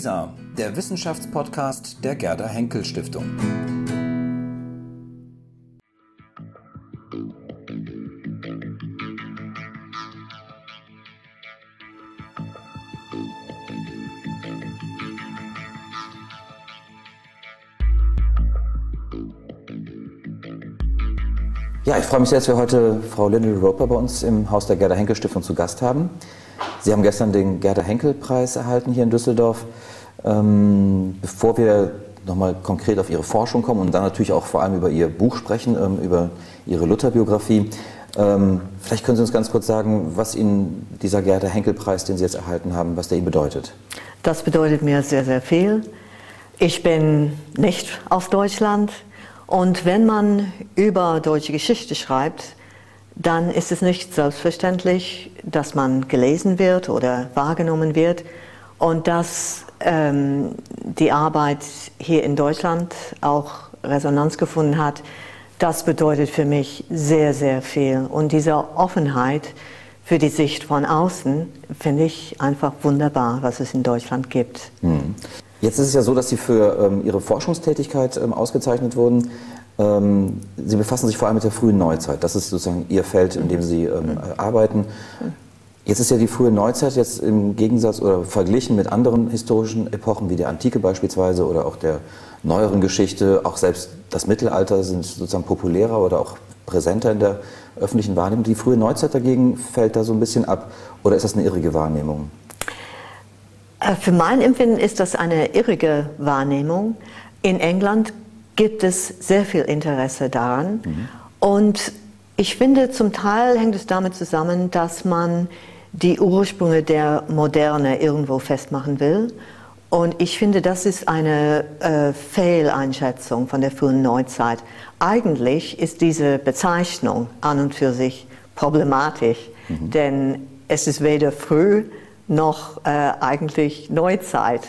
WISA, der Wissenschaftspodcast der Gerda Henkel Stiftung. Ja, ich freue mich sehr, dass wir heute Frau Lindel Roper bei uns im Haus der Gerda Henkel Stiftung zu Gast haben. Sie haben gestern den Gerda Henkel Preis erhalten hier in Düsseldorf. Ähm, bevor wir nochmal konkret auf Ihre Forschung kommen und dann natürlich auch vor allem über Ihr Buch sprechen, ähm, über Ihre Lutherbiografie, ähm, vielleicht können Sie uns ganz kurz sagen, was Ihnen dieser Gerda Henkel Preis, den Sie jetzt erhalten haben, was der Ihnen bedeutet. Das bedeutet mir sehr, sehr viel. Ich bin nicht aus Deutschland und wenn man über deutsche Geschichte schreibt, dann ist es nicht selbstverständlich, dass man gelesen wird oder wahrgenommen wird und dass ähm, die Arbeit hier in Deutschland auch Resonanz gefunden hat. Das bedeutet für mich sehr, sehr viel. Und diese Offenheit für die Sicht von außen finde ich einfach wunderbar, was es in Deutschland gibt. Hm. Jetzt ist es ja so, dass Sie für ähm, Ihre Forschungstätigkeit ähm, ausgezeichnet wurden. Ähm, Sie befassen sich vor allem mit der frühen Neuzeit. Das ist sozusagen Ihr Feld, in dem Sie ähm, arbeiten. Jetzt ist ja die frühe Neuzeit jetzt im Gegensatz oder verglichen mit anderen historischen Epochen wie der Antike beispielsweise oder auch der neueren Geschichte, auch selbst das Mittelalter sind sozusagen populärer oder auch präsenter in der öffentlichen Wahrnehmung. Die frühe Neuzeit dagegen fällt da so ein bisschen ab oder ist das eine irrige Wahrnehmung? Äh, für mein Empfinden ist das eine irrige Wahrnehmung. In England gibt es sehr viel Interesse daran. Mhm. Und ich finde, zum Teil hängt es damit zusammen, dass man die Ursprünge der Moderne irgendwo festmachen will. Und ich finde, das ist eine äh, Fehleinschätzung von der frühen Neuzeit. Eigentlich ist diese Bezeichnung an und für sich problematisch, mhm. denn es ist weder früh noch äh, eigentlich Neuzeit.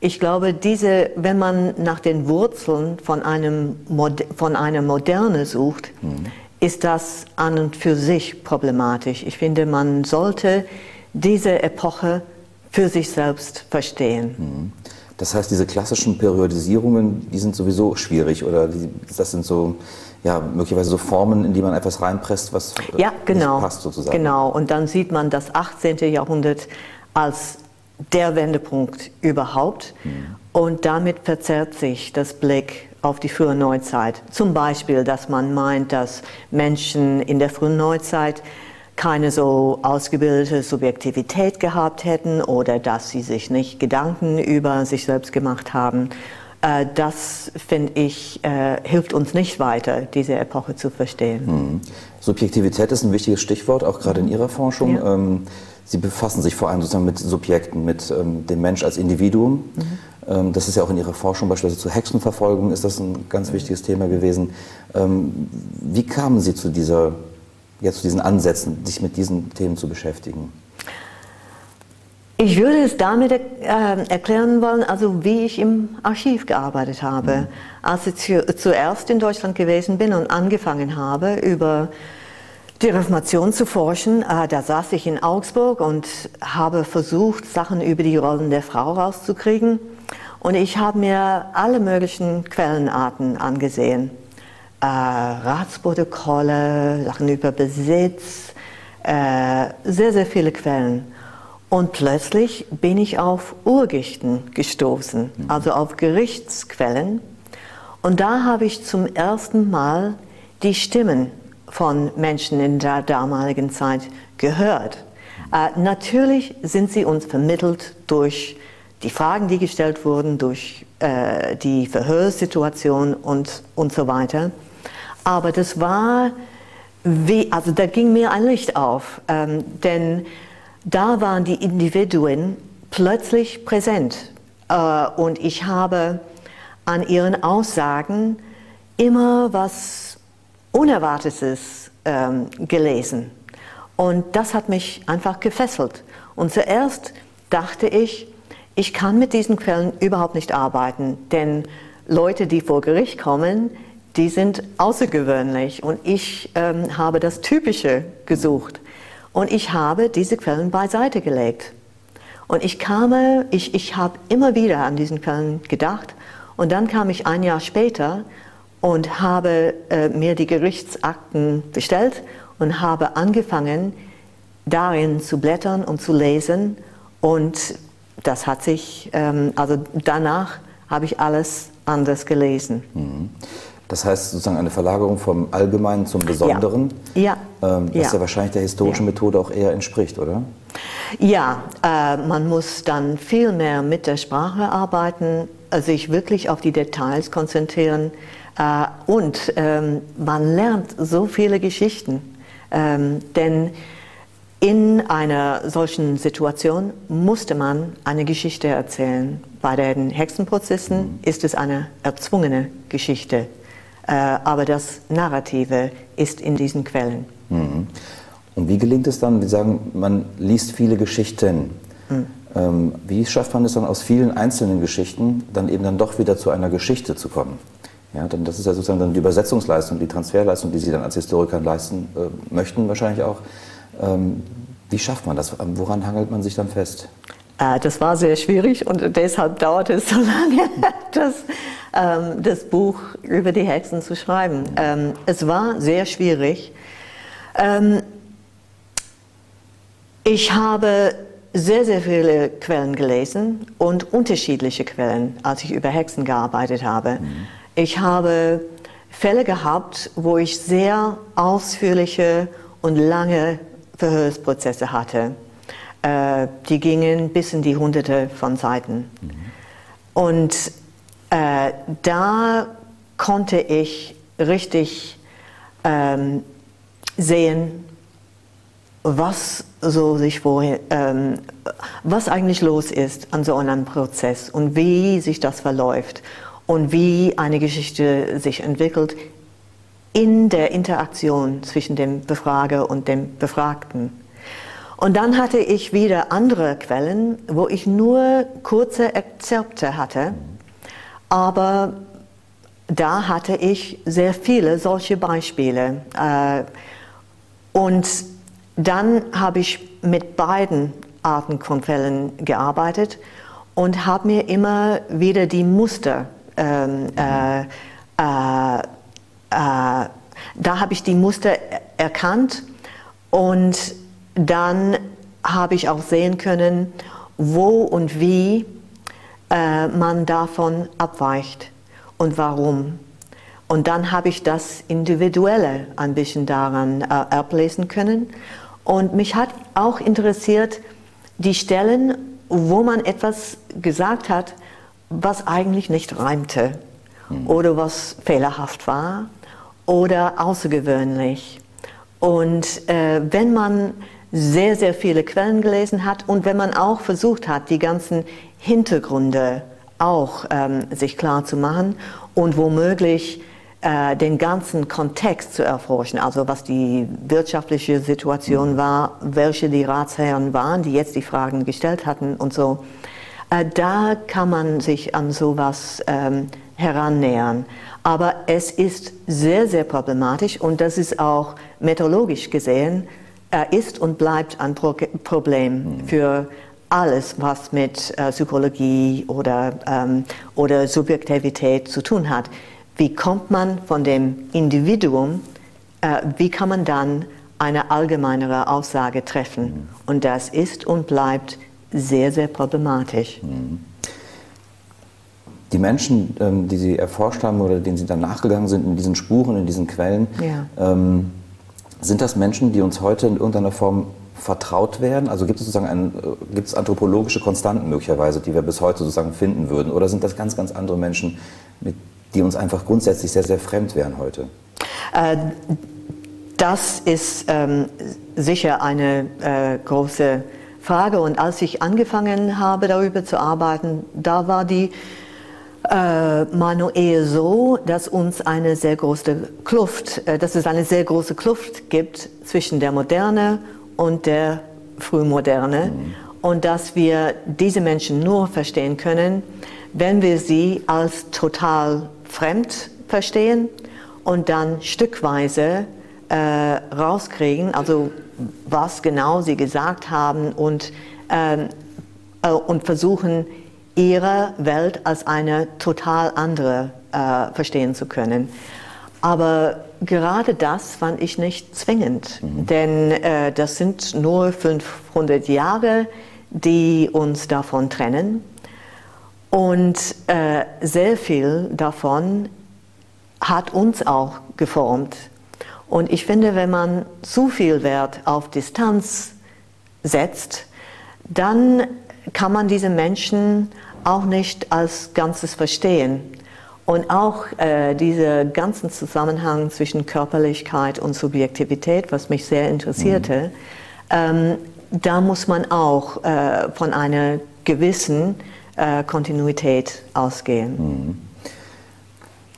Ich glaube, diese, wenn man nach den Wurzeln von, einem, von einer Moderne sucht, mhm. Ist das an und für sich problematisch. Ich finde, man sollte diese Epoche für sich selbst verstehen. Mhm. Das heißt, diese klassischen Periodisierungen, die sind sowieso schwierig oder die, das sind so ja, möglicherweise so Formen, in die man etwas reinpresst, was ja, genau, nicht passt sozusagen. Genau, und dann sieht man das 18. Jahrhundert als der Wendepunkt überhaupt. Mhm. Und damit verzerrt sich das Blick auf die frühe Neuzeit. Zum Beispiel, dass man meint, dass Menschen in der frühen Neuzeit keine so ausgebildete Subjektivität gehabt hätten oder dass sie sich nicht Gedanken über sich selbst gemacht haben. Äh, das, finde ich, äh, hilft uns nicht weiter, diese Epoche zu verstehen. Mhm. Subjektivität ist ein wichtiges Stichwort, auch gerade in Ihrer Forschung. Ja. Ähm, Sie befassen sich vor allem sozusagen mit Subjekten, mit ähm, dem Mensch als Individuum. Mhm. Ähm, das ist ja auch in Ihrer Forschung beispielsweise zur Hexenverfolgung ist das ein ganz wichtiges Thema gewesen. Ähm, wie kamen Sie zu, dieser, ja, zu diesen Ansätzen, sich mit diesen Themen zu beschäftigen? Ich würde es damit äh, erklären wollen, also wie ich im Archiv gearbeitet habe. Mhm. Als ich zu, zuerst in Deutschland gewesen bin und angefangen habe, über die Reformation zu forschen. Äh, da saß ich in Augsburg und habe versucht, Sachen über die Rollen der Frau rauszukriegen. Und ich habe mir alle möglichen Quellenarten angesehen. Äh, Ratsprotokolle, Sachen über Besitz, äh, sehr, sehr viele Quellen. Und plötzlich bin ich auf Urgichten gestoßen, mhm. also auf Gerichtsquellen. Und da habe ich zum ersten Mal die Stimmen von Menschen in der damaligen Zeit gehört. Äh, natürlich sind sie uns vermittelt durch die Fragen, die gestellt wurden, durch äh, die Verhörsituation und, und so weiter. Aber das war wie, also da ging mir ein Licht auf, ähm, denn da waren die Individuen plötzlich präsent äh, und ich habe an ihren Aussagen immer was Unerwartetes ähm, gelesen. Und das hat mich einfach gefesselt. Und zuerst dachte ich, ich kann mit diesen Quellen überhaupt nicht arbeiten, denn Leute, die vor Gericht kommen, die sind außergewöhnlich und ich ähm, habe das Typische gesucht. Und ich habe diese Quellen beiseite gelegt. Und ich kam, ich, ich habe immer wieder an diesen Quellen gedacht. Und dann kam ich ein Jahr später und habe äh, mir die Gerichtsakten bestellt und habe angefangen, darin zu blättern und zu lesen. Und das hat sich, ähm, also danach habe ich alles anders gelesen. Mhm. Das heißt sozusagen eine Verlagerung vom Allgemeinen zum Besonderen, ja. ja. Ähm, was ja. ja. wahrscheinlich der historischen ja. Methode auch eher entspricht, oder? Ja, äh, man muss dann viel mehr mit der Sprache arbeiten, sich wirklich auf die Details konzentrieren äh, und ähm, man lernt so viele Geschichten, ähm, denn in einer solchen Situation musste man eine Geschichte erzählen. Bei den Hexenprozessen mhm. ist es eine erzwungene Geschichte äh, aber das Narrative ist in diesen Quellen. Mhm. Und wie gelingt es dann? Wir sagen, man liest viele Geschichten. Mhm. Ähm, wie schafft man es dann aus vielen einzelnen Geschichten dann eben dann doch wieder zu einer Geschichte zu kommen? Ja, dann, das ist ja sozusagen dann die Übersetzungsleistung, die Transferleistung, die Sie dann als Historiker leisten äh, möchten wahrscheinlich auch. Ähm, wie schafft man das? Woran hangelt man sich dann fest? Äh, das war sehr schwierig und deshalb dauerte es so lange, das ähm, das Buch über die Hexen zu schreiben. Ähm, es war sehr schwierig. Ähm, ich habe sehr, sehr viele Quellen gelesen und unterschiedliche Quellen, als ich über Hexen gearbeitet habe. Mhm. Ich habe Fälle gehabt, wo ich sehr ausführliche und lange Verhörsprozesse hatte. Äh, die gingen bis in die Hunderte von Seiten. Mhm. Und äh, da konnte ich richtig ähm, sehen, was so sich vorher, ähm, was eigentlich los ist an so einem Prozess und wie sich das verläuft und wie eine Geschichte sich entwickelt in der Interaktion zwischen dem Befrager und dem Befragten. Und dann hatte ich wieder andere Quellen, wo ich nur kurze Exzerpte hatte aber da hatte ich sehr viele solche Beispiele. Äh, und dann habe ich mit beiden Arten von Fällen gearbeitet und habe mir immer wieder die Muster, ähm, äh, äh, äh, da habe ich die Muster erkannt und dann habe ich auch sehen können, wo und wie äh, man davon abweicht und warum. Und dann habe ich das Individuelle ein bisschen daran äh, ablesen können. Und mich hat auch interessiert die Stellen, wo man etwas gesagt hat, was eigentlich nicht reimte mhm. oder was fehlerhaft war oder außergewöhnlich. Und äh, wenn man sehr, sehr viele Quellen gelesen hat und wenn man auch versucht hat, die ganzen Hintergründe auch ähm, sich klar zu machen und womöglich äh, den ganzen Kontext zu erforschen, also was die wirtschaftliche Situation mhm. war, welche die Ratsherren waren, die jetzt die Fragen gestellt hatten und so. Äh, da kann man sich an sowas ähm, herannähern. Aber es ist sehr, sehr problematisch und das ist auch methodologisch gesehen er ist und bleibt ein Pro Problem mhm. für alles, was mit äh, Psychologie oder, ähm, oder Subjektivität zu tun hat. Wie kommt man von dem Individuum, äh, wie kann man dann eine allgemeinere Aussage treffen? Mhm. Und das ist und bleibt sehr, sehr problematisch. Mhm. Die Menschen, ähm, die Sie erforscht haben oder denen Sie dann nachgegangen sind in diesen Spuren, in diesen Quellen, ja. ähm, sind das Menschen, die uns heute in irgendeiner Form vertraut werden? Also gibt es sozusagen ein, äh, gibt es anthropologische Konstanten möglicherweise, die wir bis heute sozusagen finden würden? Oder sind das ganz, ganz andere Menschen, mit, die uns einfach grundsätzlich sehr, sehr fremd wären heute? Äh, das ist ähm, sicher eine äh, große Frage. Und als ich angefangen habe, darüber zu arbeiten, da war die äh, Manu eher so, dass uns eine sehr große Kluft, äh, dass es eine sehr große Kluft gibt zwischen der Moderne und der Frühmoderne mhm. und dass wir diese Menschen nur verstehen können, wenn wir sie als total fremd verstehen und dann stückweise äh, rauskriegen, also was genau sie gesagt haben und ähm, äh, und versuchen, ihre Welt als eine total andere äh, verstehen zu können. Aber gerade das fand ich nicht zwingend, mhm. denn äh, das sind nur 500 Jahre, die uns davon trennen. Und äh, sehr viel davon hat uns auch geformt. Und ich finde, wenn man zu viel Wert auf Distanz setzt, dann kann man diese Menschen auch nicht als Ganzes verstehen. Und auch äh, dieser ganzen Zusammenhang zwischen Körperlichkeit und Subjektivität, was mich sehr interessierte, mhm. ähm, da muss man auch äh, von einer gewissen äh, Kontinuität ausgehen. Mhm.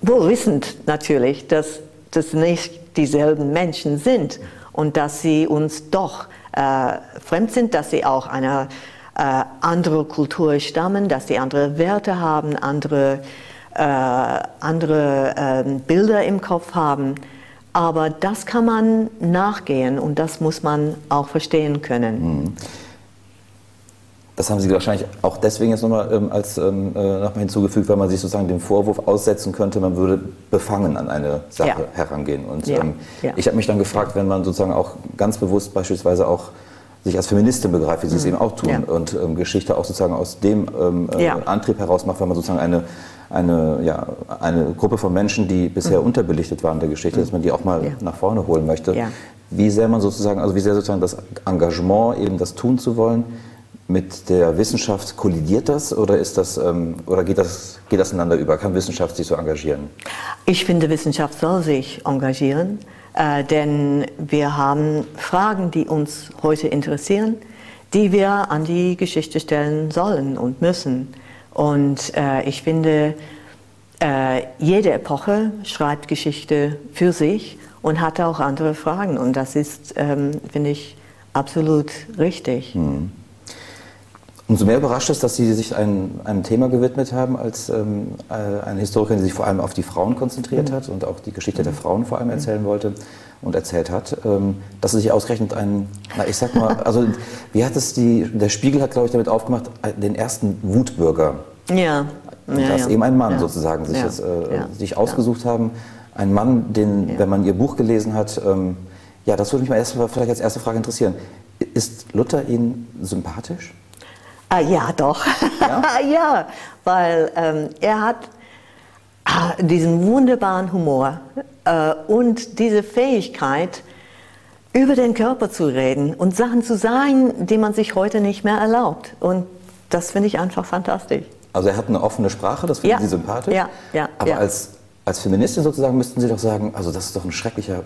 Wohl wissend natürlich, dass das nicht dieselben Menschen sind und dass sie uns doch äh, fremd sind, dass sie auch einer äh, andere Kultur stammen, dass sie andere Werte haben, andere, äh, andere äh, Bilder im Kopf haben. Aber das kann man nachgehen und das muss man auch verstehen können. Mhm. Das haben Sie wahrscheinlich auch deswegen jetzt nochmal ähm, als ähm, äh, nochmal hinzugefügt, weil man sich sozusagen dem Vorwurf aussetzen könnte, man würde befangen an eine Sache ja. herangehen. Und ja. Ähm, ja. ich habe mich dann gefragt, wenn man sozusagen auch ganz bewusst beispielsweise auch sich als Feministin begreift, wie Sie es mhm. eben auch tun, und ähm, Geschichte auch sozusagen aus dem ähm, äh, Antrieb heraus macht, weil man sozusagen eine eine, ja, eine Gruppe von Menschen, die bisher mhm. unterbelichtet waren in der Geschichte, dass man die auch mal ja. nach vorne holen möchte. Ja. Wie sehr man sozusagen, also wie sehr sozusagen das Engagement, eben das tun zu wollen, mit der Wissenschaft kollidiert das oder ist das ähm, oder geht das geht das ineinander über? Kann Wissenschaft sich so engagieren? Ich finde, Wissenschaft soll sich engagieren, äh, denn wir haben Fragen, die uns heute interessieren, die wir an die Geschichte stellen sollen und müssen. Und äh, ich finde, äh, jede Epoche schreibt Geschichte für sich und hat auch andere Fragen. Und das ist, ähm, finde ich, absolut richtig. Hm. Umso mehr überrascht es, dass Sie sich ein, einem Thema gewidmet haben als ähm, äh, eine Historikerin, die sich vor allem auf die Frauen konzentriert mhm. hat und auch die Geschichte der Frauen vor allem erzählen wollte und erzählt hat, ähm, dass sie sich ausgerechnet einen, na ich sag mal, also wie hat es die, der Spiegel hat glaube ich damit aufgemacht, den ersten Wutbürger. Ja. Ja, dass ja. eben ein Mann ja. sozusagen sich, jetzt, äh, sich ausgesucht haben, ein Mann, den, wenn man ihr Buch gelesen hat, ähm, ja, das würde mich mal erst, vielleicht als erste Frage interessieren. Ist Luther Ihnen sympathisch? Ah, ja, doch. Ja, ja weil ähm, er hat ah, diesen wunderbaren Humor äh, und diese Fähigkeit, über den Körper zu reden und Sachen zu sagen, die man sich heute nicht mehr erlaubt. Und das finde ich einfach fantastisch. Also er hat eine offene Sprache, das finden ja. Sie sympathisch. Ja, ja. Aber ja. Als, als Feministin sozusagen müssten Sie doch sagen, also das ist doch ein schrecklicher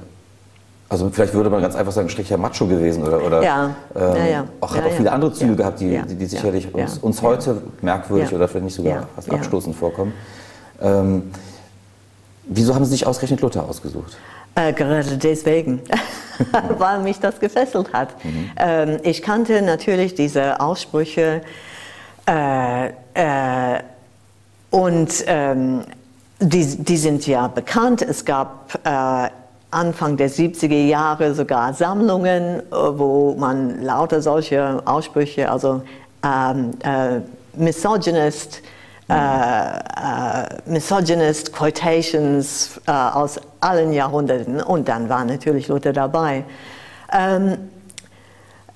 also vielleicht würde man ganz einfach sagen, ein schlechter Macho gewesen oder, oder ja. Ähm, ja, ja. auch hat auch viele andere Züge gehabt, die, die, die sicherlich uns, uns, heute merkwürdig oder vielleicht nicht sogar fast abstoßend vorkommen. Ähm, wieso haben Sie sich ausgerechnet Luther ausgesucht? Äh, gerade deswegen, weil mich das gefesselt hat. Mhm. Ähm, ich kannte natürlich diese Aussprüche äh, äh, und ähm, die, die sind ja bekannt. Es gab äh, Anfang der 70er Jahre sogar Sammlungen, äh, wo man lauter solche Aussprüche, also ähm, äh, misogynist, äh, äh, misogynist Quotations äh, aus allen Jahrhunderten und dann war natürlich Luther dabei. Ähm,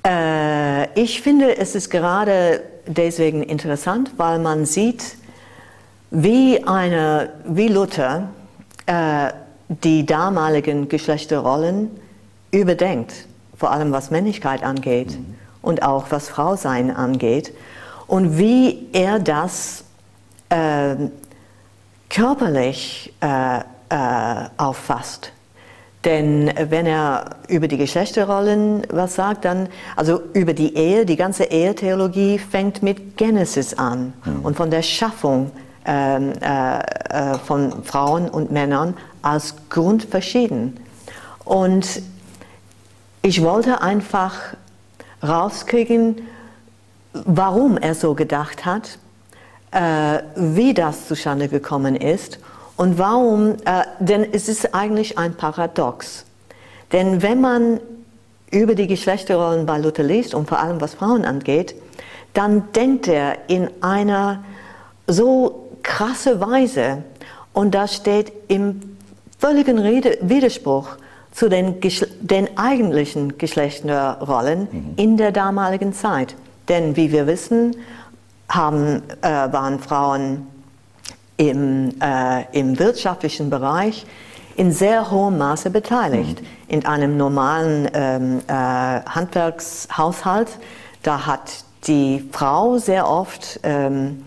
äh, ich finde, es ist gerade deswegen interessant, weil man sieht, wie, eine, wie Luther die damaligen Geschlechterrollen überdenkt, vor allem was Männlichkeit angeht mhm. und auch was Frausein angeht und wie er das äh, körperlich äh, äh, auffasst. Denn wenn er über die Geschlechterrollen was sagt, dann, also über die Ehe, die ganze Ehetheologie fängt mit Genesis an mhm. und von der Schaffung ähm, äh, äh, von Frauen und Männern als grundverschieden. Und ich wollte einfach rauskriegen, warum er so gedacht hat, äh, wie das zustande gekommen ist und warum, äh, denn es ist eigentlich ein Paradox. Denn wenn man über die Geschlechterrollen bei Luther liest und vor allem was Frauen angeht, dann denkt er in einer so krasse Weise und das steht im völligen Rede Widerspruch zu den, den eigentlichen Geschlechterrollen mhm. in der damaligen Zeit. Denn wie wir wissen, haben, äh, waren Frauen im, äh, im wirtschaftlichen Bereich in sehr hohem Maße beteiligt. Mhm. In einem normalen ähm, äh, Handwerkshaushalt, da hat die Frau sehr oft ähm,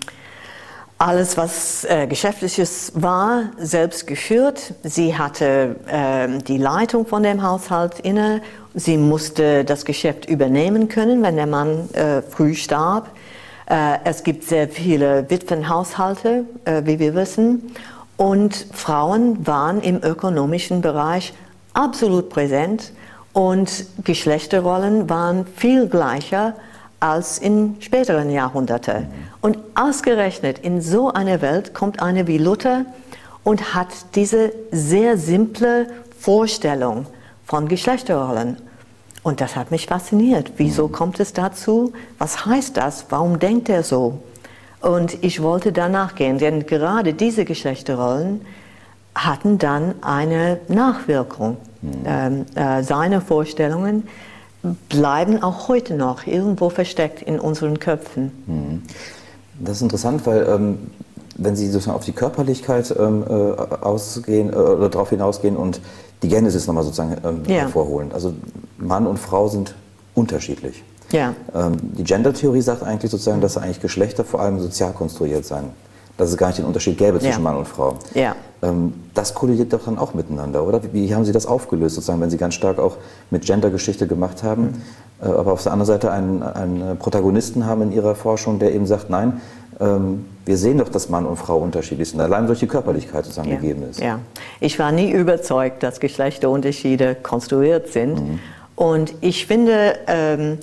alles, was äh, geschäftliches war, selbst geführt. Sie hatte äh, die Leitung von dem Haushalt inne. Sie musste das Geschäft übernehmen können, wenn der Mann äh, früh starb. Äh, es gibt sehr viele Witwenhaushalte, äh, wie wir wissen. Und Frauen waren im ökonomischen Bereich absolut präsent und Geschlechterrollen waren viel gleicher als in späteren Jahrhunderten. Und ausgerechnet in so einer Welt kommt eine wie Luther und hat diese sehr simple Vorstellung von Geschlechterrollen. Und das hat mich fasziniert. Wieso kommt es dazu? Was heißt das? Warum denkt er so? Und ich wollte danach gehen, denn gerade diese Geschlechterrollen hatten dann eine Nachwirkung. Mhm. Ähm, äh, seine Vorstellungen bleiben auch heute noch irgendwo versteckt in unseren Köpfen. Mhm. Das ist interessant, weil ähm, wenn Sie sozusagen auf die Körperlichkeit ähm, äh, ausgehen äh, oder darauf hinausgehen und die Genesis nochmal sozusagen ähm, ja. hervorholen. Also Mann und Frau sind unterschiedlich. Ja. Ähm, die Gender-Theorie sagt eigentlich sozusagen, dass eigentlich Geschlechter vor allem sozial konstruiert seien. Dass es gar nicht den Unterschied gäbe zwischen ja. Mann und Frau. Ja. Ähm, das kollidiert doch dann auch miteinander, oder? Wie, haben Sie das aufgelöst, sozusagen, wenn Sie ganz stark auch mit Gender-Geschichte gemacht haben, mhm. äh, aber auf der anderen Seite einen, einen Protagonisten haben in Ihrer Forschung, der eben sagt, nein, ähm, wir sehen doch, dass Mann und Frau unterschiedlich sind, allein durch die Körperlichkeit sozusagen ja. gegeben ist. Ja, ich war nie überzeugt, dass Geschlechterunterschiede konstruiert sind. Mhm. Und ich finde, ähm,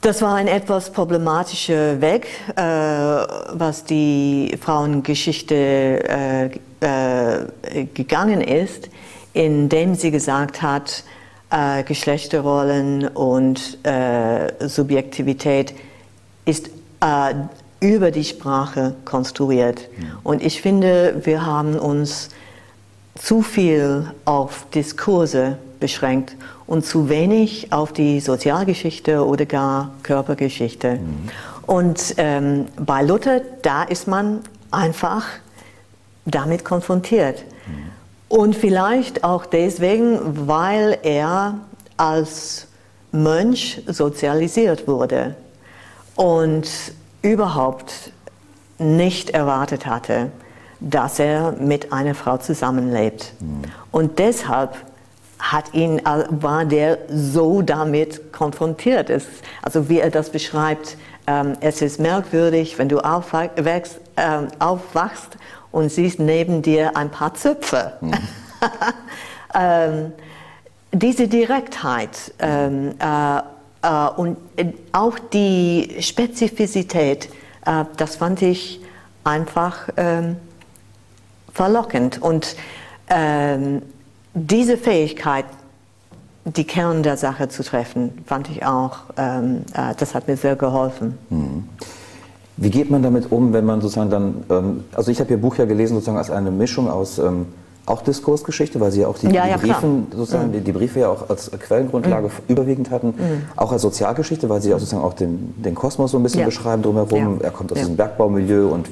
das war ein etwas problematischer Weg, äh, was die Frauengeschichte äh, äh, gegangen ist, indem sie gesagt hat, äh, Geschlechterrollen und äh, Subjektivität ist äh, über die Sprache konstruiert. Und ich finde, wir haben uns zu viel auf Diskurse beschränkt und zu wenig auf die Sozialgeschichte oder gar Körpergeschichte. Mhm. Und ähm, bei Luther, da ist man einfach damit konfrontiert. Und vielleicht auch deswegen, weil er als Mönch sozialisiert wurde. Und überhaupt nicht erwartet hatte, dass er mit einer Frau zusammenlebt. Und deshalb hat ihn, war der so damit konfrontiert. Es, also wie er das beschreibt, ähm, es ist merkwürdig, wenn du aufwachst, äh, aufwachst und siehst neben dir ein paar Zöpfe. Mhm. ähm, diese Direktheit ähm, äh, äh, und äh, auch die Spezifizität, äh, das fand ich einfach ähm, verlockend. Und ähm, diese Fähigkeit, die Kern der Sache zu treffen, fand ich auch, ähm, das hat mir sehr geholfen. Mhm. Wie geht man damit um, wenn man sozusagen dann, also ich habe Ihr Buch ja gelesen sozusagen als eine Mischung aus auch Diskursgeschichte, weil Sie ja auch die, ja, ja, die Briefen, sozusagen, mhm. die, die, Briefe ja auch als Quellengrundlage mhm. überwiegend hatten, mhm. auch als Sozialgeschichte, weil Sie auch sozusagen auch den, den Kosmos so ein bisschen ja. beschreiben drumherum. Er kommt aus diesem Bergbaumilieu und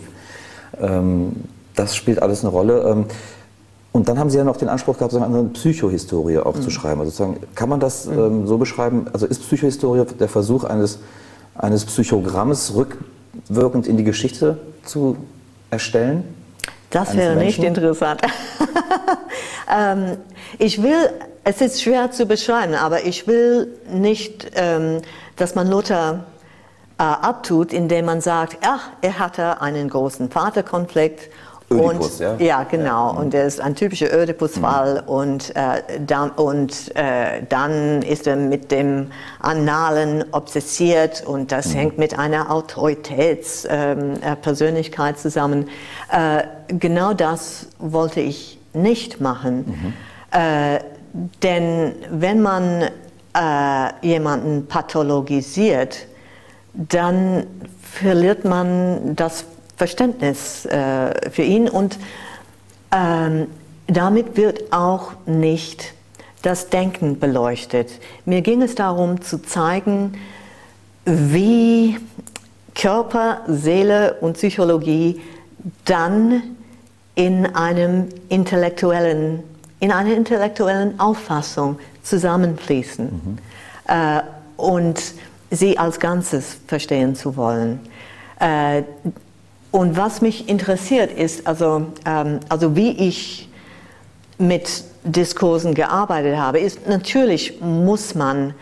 ähm, das spielt alles eine Rolle. Ähm, und dann haben Sie ja noch den Anspruch gehabt, sozusagen eine Psychohistorie aufzuschreiben. Also sozusagen, kann man das mhm. ähm, so beschreiben? Also ist Psychohistorie der Versuch eines, eines Psychogramms rückwirkend in die Geschichte zu erstellen? Das wäre nicht interessant. ähm, ich will, es ist schwer zu beschreiben, aber ich will nicht, ähm, dass man Luther äh, abtut, indem man sagt, ach, er hatte einen großen Vaterkonflikt Ödipus, und, ja? Ja, genau. Ja. Und er ist ein typischer Ödipus-Fall. Mhm. Und, äh, dann, und äh, dann ist er mit dem Annalen obsessiert und das mhm. hängt mit einer Autoritätspersönlichkeit ähm, äh, zusammen. Äh, genau das wollte ich nicht machen. Mhm. Äh, denn wenn man äh, jemanden pathologisiert, dann verliert man das Verständnis äh, für ihn und ähm, damit wird auch nicht das Denken beleuchtet. Mir ging es darum zu zeigen, wie Körper, Seele und Psychologie dann in einem intellektuellen, in einer intellektuellen Auffassung zusammenfließen mhm. äh, und sie als Ganzes verstehen zu wollen. Äh, und was mich interessiert ist, also, ähm, also wie ich mit Diskursen gearbeitet habe, ist natürlich muss man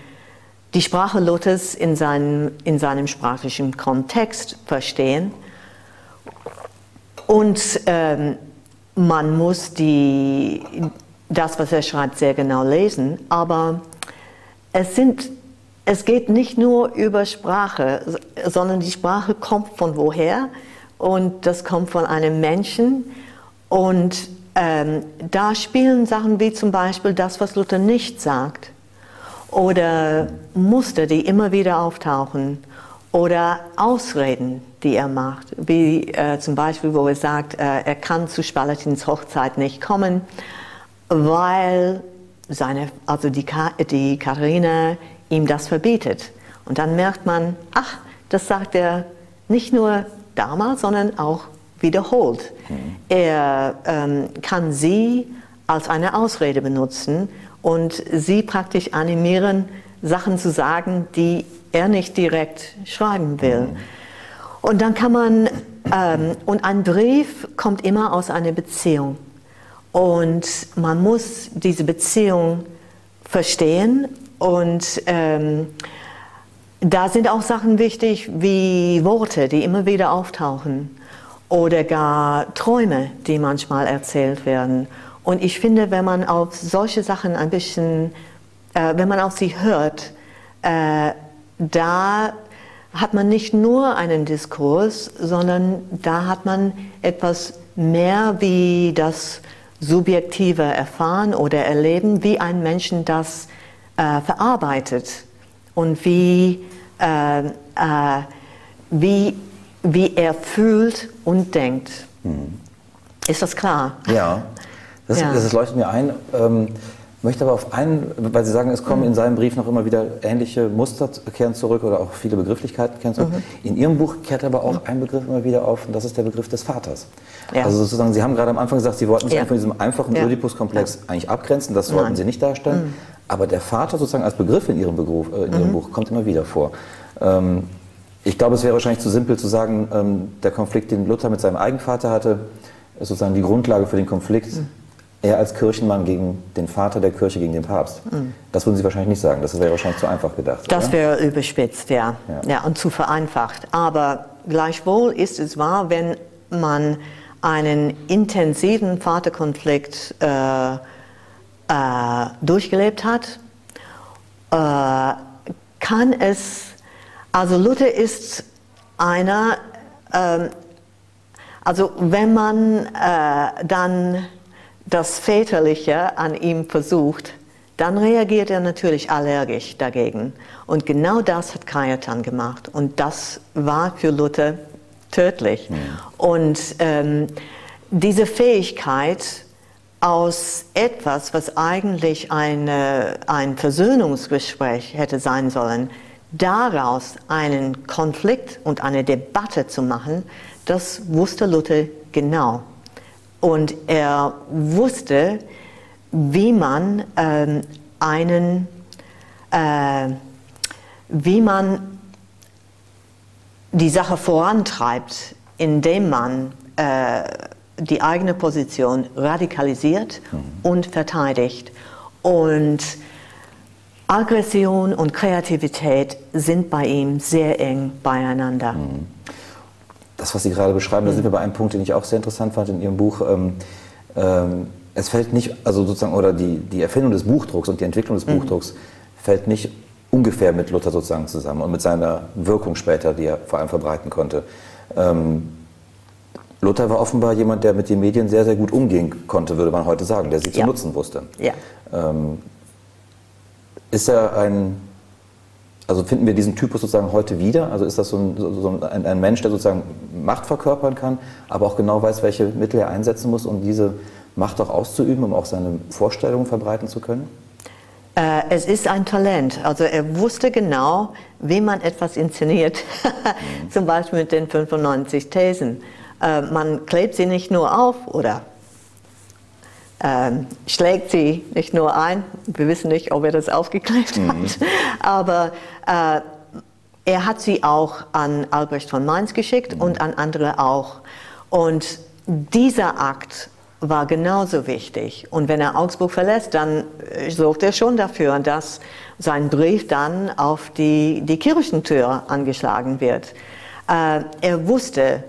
die Sprache Luthers in seinem, in seinem sprachlichen Kontext verstehen. Und ähm, man muss die, das, was er schreibt, sehr genau lesen, aber es, sind, es geht nicht nur über Sprache, sondern die Sprache kommt von woher und das kommt von einem Menschen. Und ähm, da spielen Sachen wie zum Beispiel das, was Luther nicht sagt. Oder Muster, die immer wieder auftauchen. Oder Ausreden, die er macht, wie äh, zum Beispiel, wo er sagt, äh, er kann zu Spalatins Hochzeit nicht kommen, weil seine, also die, die Katharina ihm das verbietet. Und dann merkt man, ach, das sagt er nicht nur damals, sondern auch wiederholt. Mhm. Er ähm, kann sie als eine Ausrede benutzen und sie praktisch animieren, Sachen zu sagen, die er nicht direkt schreiben will. Mhm. Und dann kann man, ähm, und ein Brief kommt immer aus einer Beziehung. Und man muss diese Beziehung verstehen und ähm, da sind auch Sachen wichtig wie Worte, die immer wieder auftauchen oder gar Träume, die manchmal erzählt werden. Und ich finde, wenn man auf solche Sachen ein bisschen, äh, wenn man auf sie hört, äh, da hat man nicht nur einen Diskurs, sondern da hat man etwas mehr wie das subjektive Erfahren oder Erleben, wie ein Menschen das äh, verarbeitet und wie, äh, äh, wie, wie er fühlt und denkt. Hm. Ist das klar? Ja, das, ja. das leuchtet mir ein. Ähm, möchte aber auf einen, weil Sie sagen, es kommen mhm. in seinem Brief noch immer wieder ähnliche Muster kehren zurück oder auch viele Begrifflichkeiten kehren zurück. Mhm. In Ihrem Buch kehrt aber auch ein Begriff immer wieder auf und das ist der Begriff des Vaters. Ja. Also sozusagen, Sie haben gerade am Anfag gesagt, Sie wollten sich ja. von diesem einfachen ja. Oedipus-Komplex eigentlich abgrenzen, das wollten Nein. Sie nicht darstellen. Mhm. Aber der Vater sozusagen als Begriff in Ihrem, Beruf, äh, in Ihrem mhm. Buch kommt immer wieder vor. Ähm, ich glaube, es wäre wahrscheinlich zu simpel zu sagen, ähm, der Konflikt, den Luther mit seinem Eigenvater hatte, ist sozusagen die Grundlage für den Konflikt. Er als Kirchenmann gegen den Vater der Kirche, gegen den Papst. Mhm. Das würden Sie wahrscheinlich nicht sagen. Das wäre wahrscheinlich zu einfach gedacht. Das wäre überspitzt, ja. ja. ja. Und zu vereinfacht. Aber gleichwohl ist es wahr, wenn man einen intensiven Vaterkonflikt äh, äh, durchgelebt hat, äh, kann es, also Luther ist einer, ähm, also wenn man äh, dann das Väterliche an ihm versucht, dann reagiert er natürlich allergisch dagegen. Und genau das hat Cajetan gemacht. Und das war für Luther tödlich. Mhm. Und ähm, diese Fähigkeit, aus etwas, was eigentlich eine, ein Versöhnungsgespräch hätte sein sollen, daraus einen Konflikt und eine Debatte zu machen, das wusste Luther genau. Und er wusste, wie man ähm, einen, äh, wie man die Sache vorantreibt, indem man äh, die eigene Position radikalisiert mhm. und verteidigt. Und Aggression und Kreativität sind bei ihm sehr eng beieinander. Mhm das, was Sie gerade beschreiben, da sind wir bei einem Punkt, den ich auch sehr interessant fand in Ihrem Buch. Ähm, ähm, es fällt nicht, also sozusagen, oder die, die Erfindung des Buchdrucks und die Entwicklung des mhm. Buchdrucks fällt nicht ungefähr mit Luther sozusagen zusammen und mit seiner Wirkung später, die er vor allem verbreiten konnte. Ähm, Luther war offenbar jemand, der mit den Medien sehr, sehr gut umgehen konnte, würde man heute sagen, der sie zu ja. nutzen wusste. Ja. Ähm, ist er ein also finden wir diesen Typus sozusagen heute wieder? Also ist das so ein, so ein, ein, Mensch, der sozusagen Macht verkörpern kann, aber auch genau weiß, welche Mittel er einsetzen muss, um diese Macht auch auszuüben, um auch seine Vorstellungen verbreiten zu können? Äh, es ist ein Talent. Also er wusste genau, wie man etwas inszeniert. Zum Beispiel mit den 95 Thesen. Äh, man klebt sie nicht nur auf oder ähm, schlägt sie nicht nur ein. Wir wissen nicht, ob er das aufgeklebt mhm. hat, aber äh, er hat sie auch an Albrecht von Mainz geschickt mhm. und an andere auch. Und dieser Akt war genauso wichtig. Und wenn er Augsburg verlässt, dann äh, sorgt er schon dafür, dass sein Brief dann auf die, die Kirchentür angeschlagen wird. Äh, er wusste,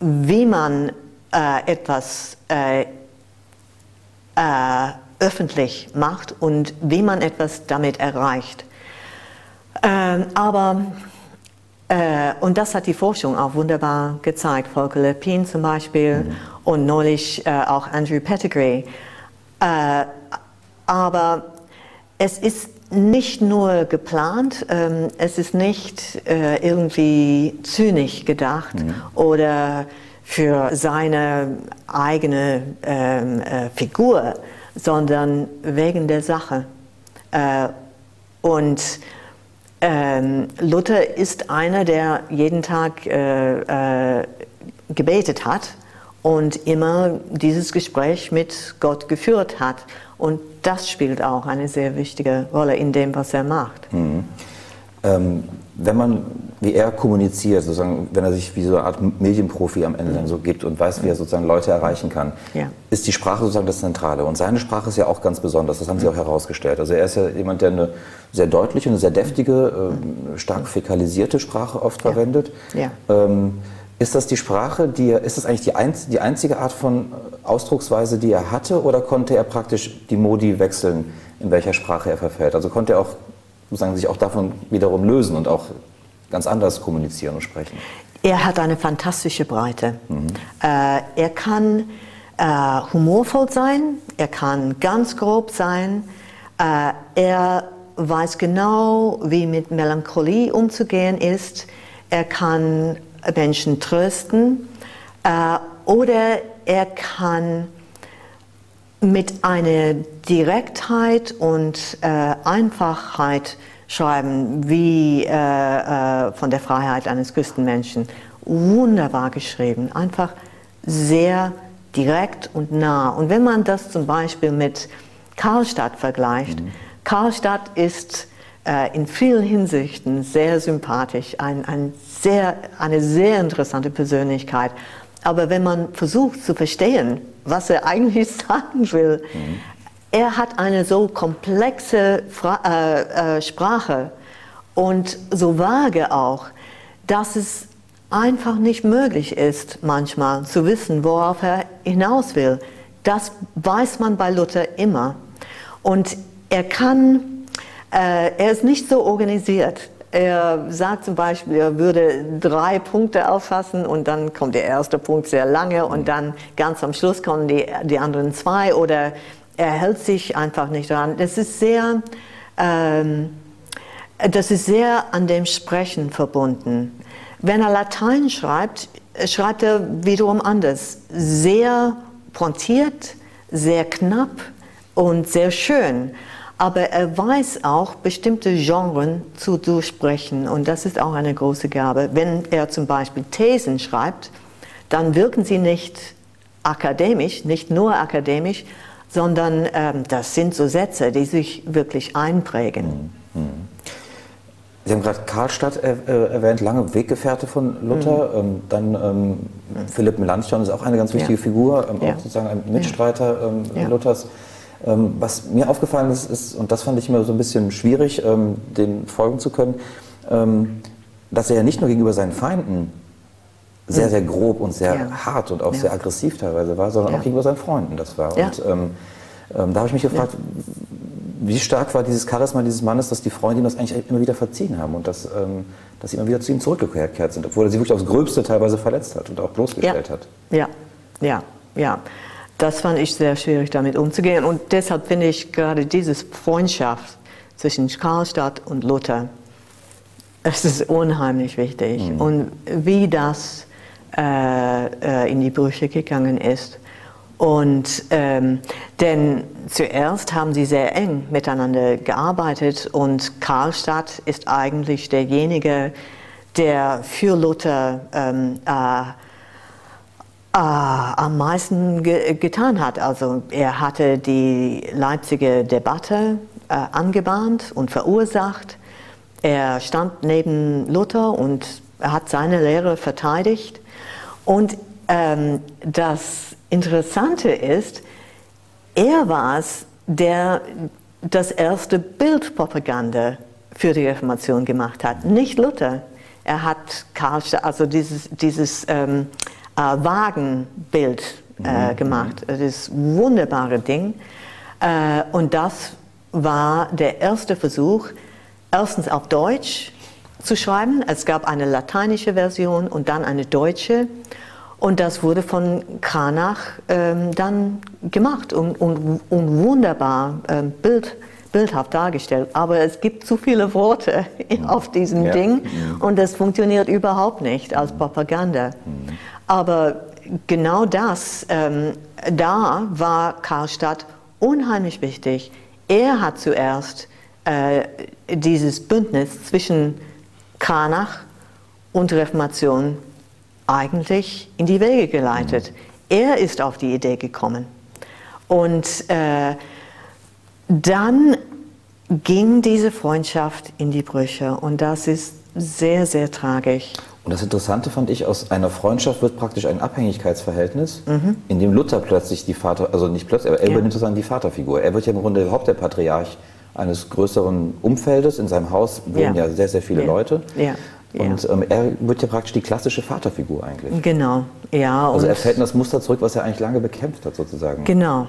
wie man äh, etwas äh, äh, öffentlich macht und wie man etwas damit erreicht. Ähm, aber, äh, und das hat die Forschung auch wunderbar gezeigt, Volker Lepin zum Beispiel mhm. und neulich äh, auch Andrew Pettigrew. Äh, aber es ist nicht nur geplant, ähm, es ist nicht äh, irgendwie zynisch gedacht mhm. oder für seine eigene ähm, äh, Figur, sondern wegen der Sache. Äh, und ähm, Luther ist einer, der jeden Tag äh, äh gebetet hat und immer dieses Gespräch mit Gott geführt hat. Und das spielt auch eine sehr wichtige Rolle in dem, was er macht. Mhm. Ähm, wenn man wie er kommuniziert, sozusagen, wenn er sich wie so eine Art Medienprofi am Ende dann so gibt und weiß, wie er sozusagen Leute erreichen kann, ja. ist die Sprache sozusagen das Zentrale. Und seine Sprache ist ja auch ganz besonders, das haben Sie auch herausgestellt. Also er ist ja jemand, der eine sehr deutliche und eine sehr deftige, äh, stark fäkalisierte Sprache oft ja. verwendet. Ja. Ähm, ist das die Sprache, die er, ist das eigentlich die, einz, die einzige Art von Ausdrucksweise, die er hatte, oder konnte er praktisch die Modi wechseln, in welcher Sprache er verfällt? Also konnte er auch sozusagen sich auch davon wiederum lösen und auch ganz anders kommunizieren und sprechen. Er hat eine fantastische Breite. Mhm. Äh, er kann äh, humorvoll sein, er kann ganz grob sein, äh, er weiß genau, wie mit Melancholie umzugehen ist, er kann Menschen trösten äh, oder er kann mit einer Direktheit und äh, Einfachheit schreiben, wie äh, äh, von der Freiheit eines Küstenmenschen. Wunderbar geschrieben, einfach sehr direkt und nah. Und wenn man das zum Beispiel mit Karlstadt vergleicht, mhm. Karlstadt ist äh, in vielen Hinsichten sehr sympathisch, ein, ein sehr, eine sehr interessante Persönlichkeit. Aber wenn man versucht zu verstehen, was er eigentlich sagen will, mhm er hat eine so komplexe Fra äh, äh, Sprache und so vage auch, dass es einfach nicht möglich ist, manchmal zu wissen, worauf er hinaus will. Das weiß man bei Luther immer. Und er kann, äh, er ist nicht so organisiert. Er sagt zum Beispiel, er würde drei Punkte auffassen und dann kommt der erste Punkt sehr lange und dann ganz am Schluss kommen die, die anderen zwei oder er hält sich einfach nicht dran. Das ist sehr, ähm, das ist sehr an dem Sprechen verbunden. Wenn er Latein schreibt, schreibt er wiederum anders. Sehr pointiert, sehr knapp und sehr schön. Aber er weiß auch, bestimmte Genren zu durchsprechen. Und das ist auch eine große Gabe. Wenn er zum Beispiel Thesen schreibt, dann wirken sie nicht akademisch, nicht nur akademisch, sondern ähm, das sind so Sätze, die sich wirklich einprägen. Mhm. Sie haben gerade Karlstadt erwähnt, lange Weggefährte von Luther. Mhm. Ähm, dann ähm, Philipp Melanchthon ist auch eine ganz wichtige ja. Figur, ähm, ja. auch sozusagen ein Mitstreiter ähm, ja. Luthers. Ähm, was mir aufgefallen ist, ist, und das fand ich immer so ein bisschen schwierig, ähm, den folgen zu können, dass er ja nicht nur gegenüber seinen Feinden sehr, hm. sehr grob und sehr ja. hart und auch ja. sehr aggressiv teilweise war, sondern ja. auch gegenüber seinen Freunden das war. Und ähm, ähm, da habe ich mich gefragt, wie stark war dieses Charisma dieses Mannes, dass die Freunde ihm das eigentlich immer wieder verziehen haben und dass, ähm, dass sie immer wieder zu ihm zurückgekehrt sind, obwohl er sie wirklich aufs Gröbste teilweise verletzt hat und auch bloßgestellt hat. Ja, ja, ja. Das fand ich sehr schwierig, damit umzugehen. Und deshalb finde ich gerade diese Freundschaft zwischen Karlstadt und Luther Das ist unheimlich wichtig. Mhm. Und wie das äh, äh, in die Brüche gegangen ist. Und ähm, denn zuerst haben sie sehr eng miteinander gearbeitet und Karlstadt ist eigentlich derjenige, der für Luther ähm, äh, äh, am meisten ge getan hat. Also er hatte die Leipziger Debatte äh, angebahnt und verursacht. Er stand neben Luther und hat seine Lehre verteidigt. Und ähm, das Interessante ist, er war es, der das erste Bildpropaganda für die Reformation gemacht hat, nicht Luther. Er hat Karlstadt, also dieses, dieses ähm, äh, Wagenbild äh, mhm. gemacht. Das wunderbares Ding. Äh, und das war der erste Versuch, erstens auf Deutsch zu schreiben. Es gab eine lateinische Version und dann eine deutsche. Und das wurde von Kranach ähm, dann gemacht und, und, und wunderbar ähm, Bild, bildhaft dargestellt. Aber es gibt zu viele Worte auf diesem ja. Ding mhm. und das funktioniert überhaupt nicht als Propaganda. Mhm. Aber genau das, ähm, da war Karlstadt unheimlich wichtig. Er hat zuerst äh, dieses Bündnis zwischen Kranach und Reformation eigentlich in die Wege geleitet. Mhm. Er ist auf die Idee gekommen. Und äh, dann ging diese Freundschaft in die Brüche und das ist sehr, sehr tragisch. Und das Interessante fand ich, aus einer Freundschaft wird praktisch ein Abhängigkeitsverhältnis, mhm. in dem Luther plötzlich die Vater, also nicht plötzlich, aber er ja. übernimmt sozusagen die Vaterfigur. Er wird ja im Grunde überhaupt der Patriarch eines größeren Umfeldes. In seinem Haus wohnen ja, ja sehr, sehr viele ja. Leute. Ja. Und ähm, er wird ja praktisch die klassische Vaterfigur eigentlich. Genau, ja. Also er fällt in das Muster zurück, was er eigentlich lange bekämpft hat sozusagen. Genau,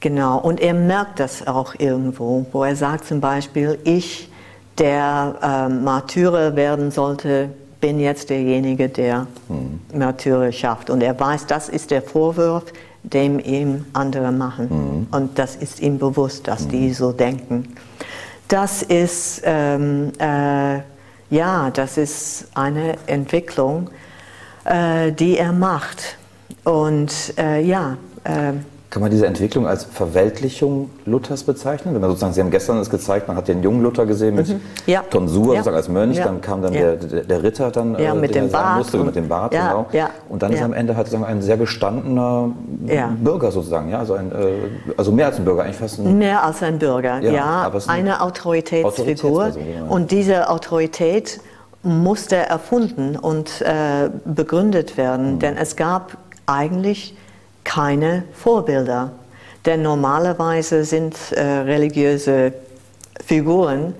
genau. Und er merkt das auch irgendwo, wo er sagt zum Beispiel, ich, der ähm, Martyrer werden sollte, bin jetzt derjenige, der hm. Märtyrer schafft. Und er weiß, das ist der Vorwurf, dem ihm andere machen. Hm. Und das ist ihm bewusst, dass hm. die so denken. Das ist ähm, äh, ja, das ist eine Entwicklung, äh, die er macht. Und äh, ja. Kann man diese Entwicklung als Verweltlichung Luthers bezeichnen? Wenn man sozusagen, Sie haben gestern es gezeigt, man hat den jungen Luther gesehen mit mhm. ja. Tonsur, ja. als Mönch, ja. dann kam dann ja. der, der, Ritter dann, ja, äh, mit dem Bart musste, mit dem Bart, genau. Und dann ist am Ende halt sozusagen ein sehr gestandener Bürger sozusagen, ja, also, ein, äh, also mehr als ein Bürger, eigentlich fast ein, Mehr als ein Bürger, ja, eine Autoritätsfigur. Genau, und diese Autorität musste erfunden und äh, begründet werden, mhm. denn es gab eigentlich keine Vorbilder. Denn normalerweise sind äh, religiöse Figuren,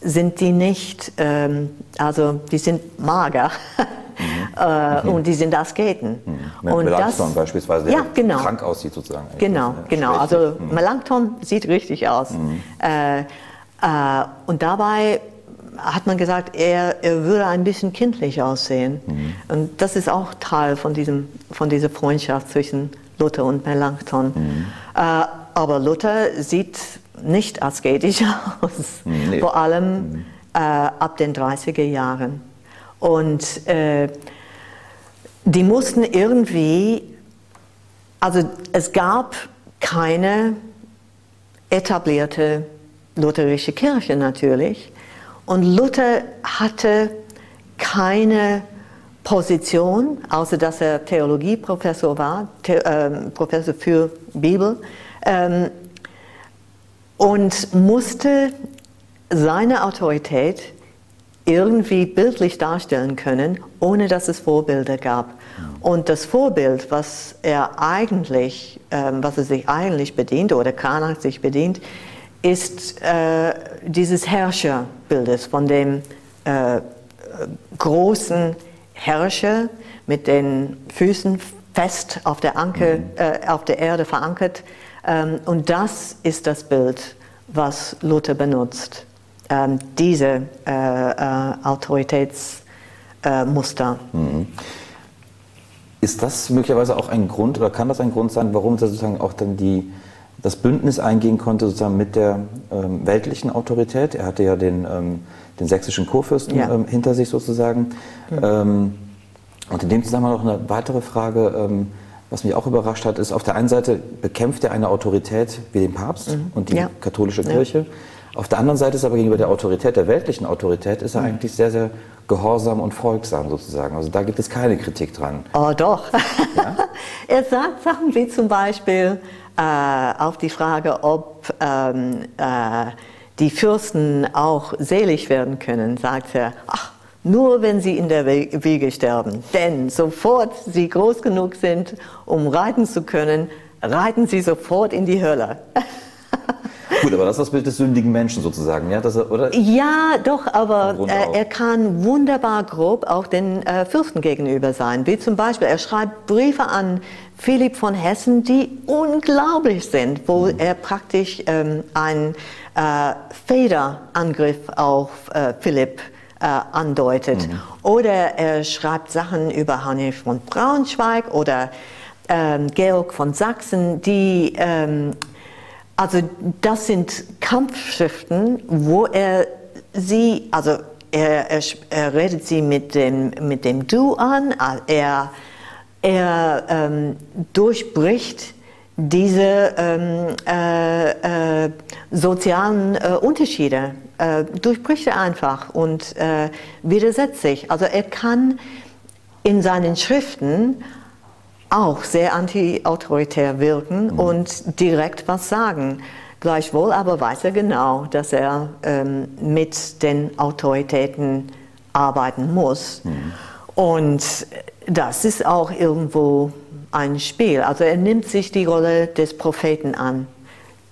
sind die nicht, ähm, also die sind mager. Mhm. äh, mhm. Und die sind Asketen. Mhm. Und Melanchthon das, beispielsweise, der ja, genau. krank aussieht sozusagen. Genau, genau. Also mhm. Melanchthon sieht richtig aus. Mhm. Äh, äh, und dabei hat man gesagt, er, er würde ein bisschen kindlich aussehen. Mhm. Und das ist auch Teil von, diesem, von dieser Freundschaft zwischen Luther und Melanchthon. Mhm. Äh, aber Luther sieht nicht asketisch aus, mhm, nee. vor allem mhm. äh, ab den 30er Jahren. Und äh, die mussten irgendwie, also es gab keine etablierte lutherische Kirche natürlich. Und Luther hatte keine Position, außer dass er Theologieprofessor war, The äh, Professor für Bibel, ähm, und musste seine Autorität irgendwie bildlich darstellen können, ohne dass es Vorbilder gab. Und das Vorbild, was er eigentlich, ähm, was er sich eigentlich bedient oder Karnak sich bedient, ist äh, dieses Herrscherbildes von dem äh, großen Herrscher mit den Füßen fest auf der, Anke, mhm. äh, auf der Erde verankert. Ähm, und das ist das Bild, was Luther benutzt. Ähm, diese äh, äh, Autoritätsmuster. Mhm. Ist das möglicherweise auch ein Grund oder kann das ein Grund sein, warum sozusagen auch dann die das Bündnis eingehen konnte sozusagen mit der ähm, weltlichen Autorität. Er hatte ja den, ähm, den sächsischen Kurfürsten ja. ähm, hinter sich sozusagen. Mhm. und in dem Zusammenhang noch eine weitere Frage, ähm, was mich auch überrascht hat, ist, auf der einen Seite bekämpft er eine Autorität wie den Papst mhm. und die ja. katholische Kirche. Ja. Auf der anderen Seite ist aber gegenüber der Autorität, der weltlichen Autorität, ist er mhm. eigentlich sehr, sehr gehorsam und folgsam sozusagen. Also da gibt es keine Kritik dran. Oh doch. Er sagt Sachen wie zum Beispiel, äh, auf die Frage, ob ähm, äh, die Fürsten auch selig werden können, sagt er, ach, nur wenn sie in der Wiege sterben. Denn sofort sie groß genug sind, um reiten zu können, reiten sie sofort in die Hölle. Gut, aber das ist das Bild des sündigen Menschen sozusagen, ja? Er, oder? Ja, doch, aber äh, er kann wunderbar grob auch den äh, Fürsten gegenüber sein. Wie zum Beispiel, er schreibt Briefe an Philipp von Hessen, die unglaublich sind, wo mhm. er praktisch ähm, einen äh, Federangriff auf äh, Philipp äh, andeutet. Mhm. Oder er schreibt Sachen über Heinrich von Braunschweig oder ähm, Georg von Sachsen, die ähm, also das sind Kampfschriften, wo er sie, also er, er, er redet sie mit dem, mit dem Du an, er, er ähm, durchbricht diese ähm, äh, äh, sozialen äh, Unterschiede, äh, durchbricht er einfach und äh, widersetzt sich. Also er kann in seinen Schriften auch sehr anti-autoritär wirken mhm. und direkt was sagen. Gleichwohl aber weiß er genau, dass er ähm, mit den Autoritäten arbeiten muss. Mhm. Und das ist auch irgendwo ein Spiel. Also er nimmt sich die Rolle des Propheten an.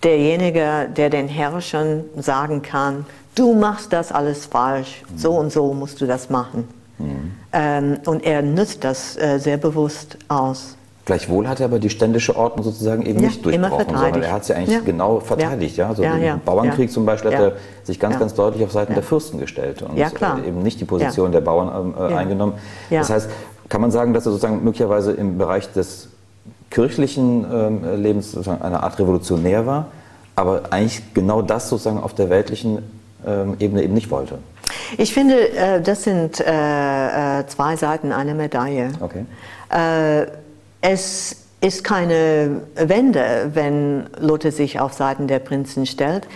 Derjenige, der den Herrschern sagen kann, du machst das alles falsch, mhm. so und so musst du das machen. Mhm. Ähm, und er nutzt das äh, sehr bewusst aus. Gleichwohl hat er aber die ständische Ordnung sozusagen eben ja, nicht durchbrochen, sondern er hat sie eigentlich ja. genau verteidigt. Ja. Also im Bauernkrieg zum Beispiel hat er sich ganz, ganz deutlich auf Seiten der Fürsten gestellt und eben nicht die Position der Bauern ähm, äh, eingenommen. Das heißt, kann man sagen, dass er sozusagen möglicherweise im Bereich des kirchlichen ähm, Lebens sozusagen eine Art Revolutionär war, aber eigentlich genau das sozusagen auf der weltlichen ähm, Ebene eben nicht wollte? Ich finde, äh, das sind äh, äh, zwei Seiten einer Medaille. Okay. Es ist keine Wende, wenn Luther sich auf Seiten der Prinzen stellt.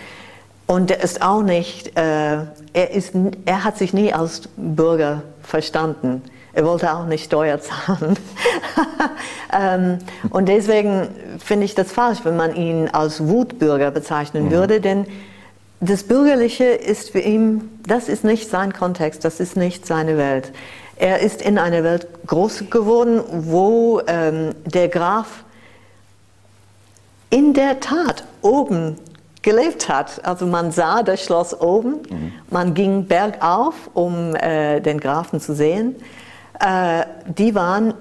Und er ist auch nicht, er, ist, er hat sich nie als Bürger verstanden. Er wollte auch nicht Steuer zahlen. ähm, und deswegen finde ich das falsch, wenn man ihn als Wutbürger bezeichnen mhm. würde, denn das Bürgerliche ist für ihn, das ist nicht sein Kontext, das ist nicht seine Welt. Er ist in einer Welt groß geworden, wo ähm, der Graf in der Tat oben gelebt hat. Also man sah das Schloss oben, mhm. man ging bergauf, um äh, den Grafen zu sehen äh, die waren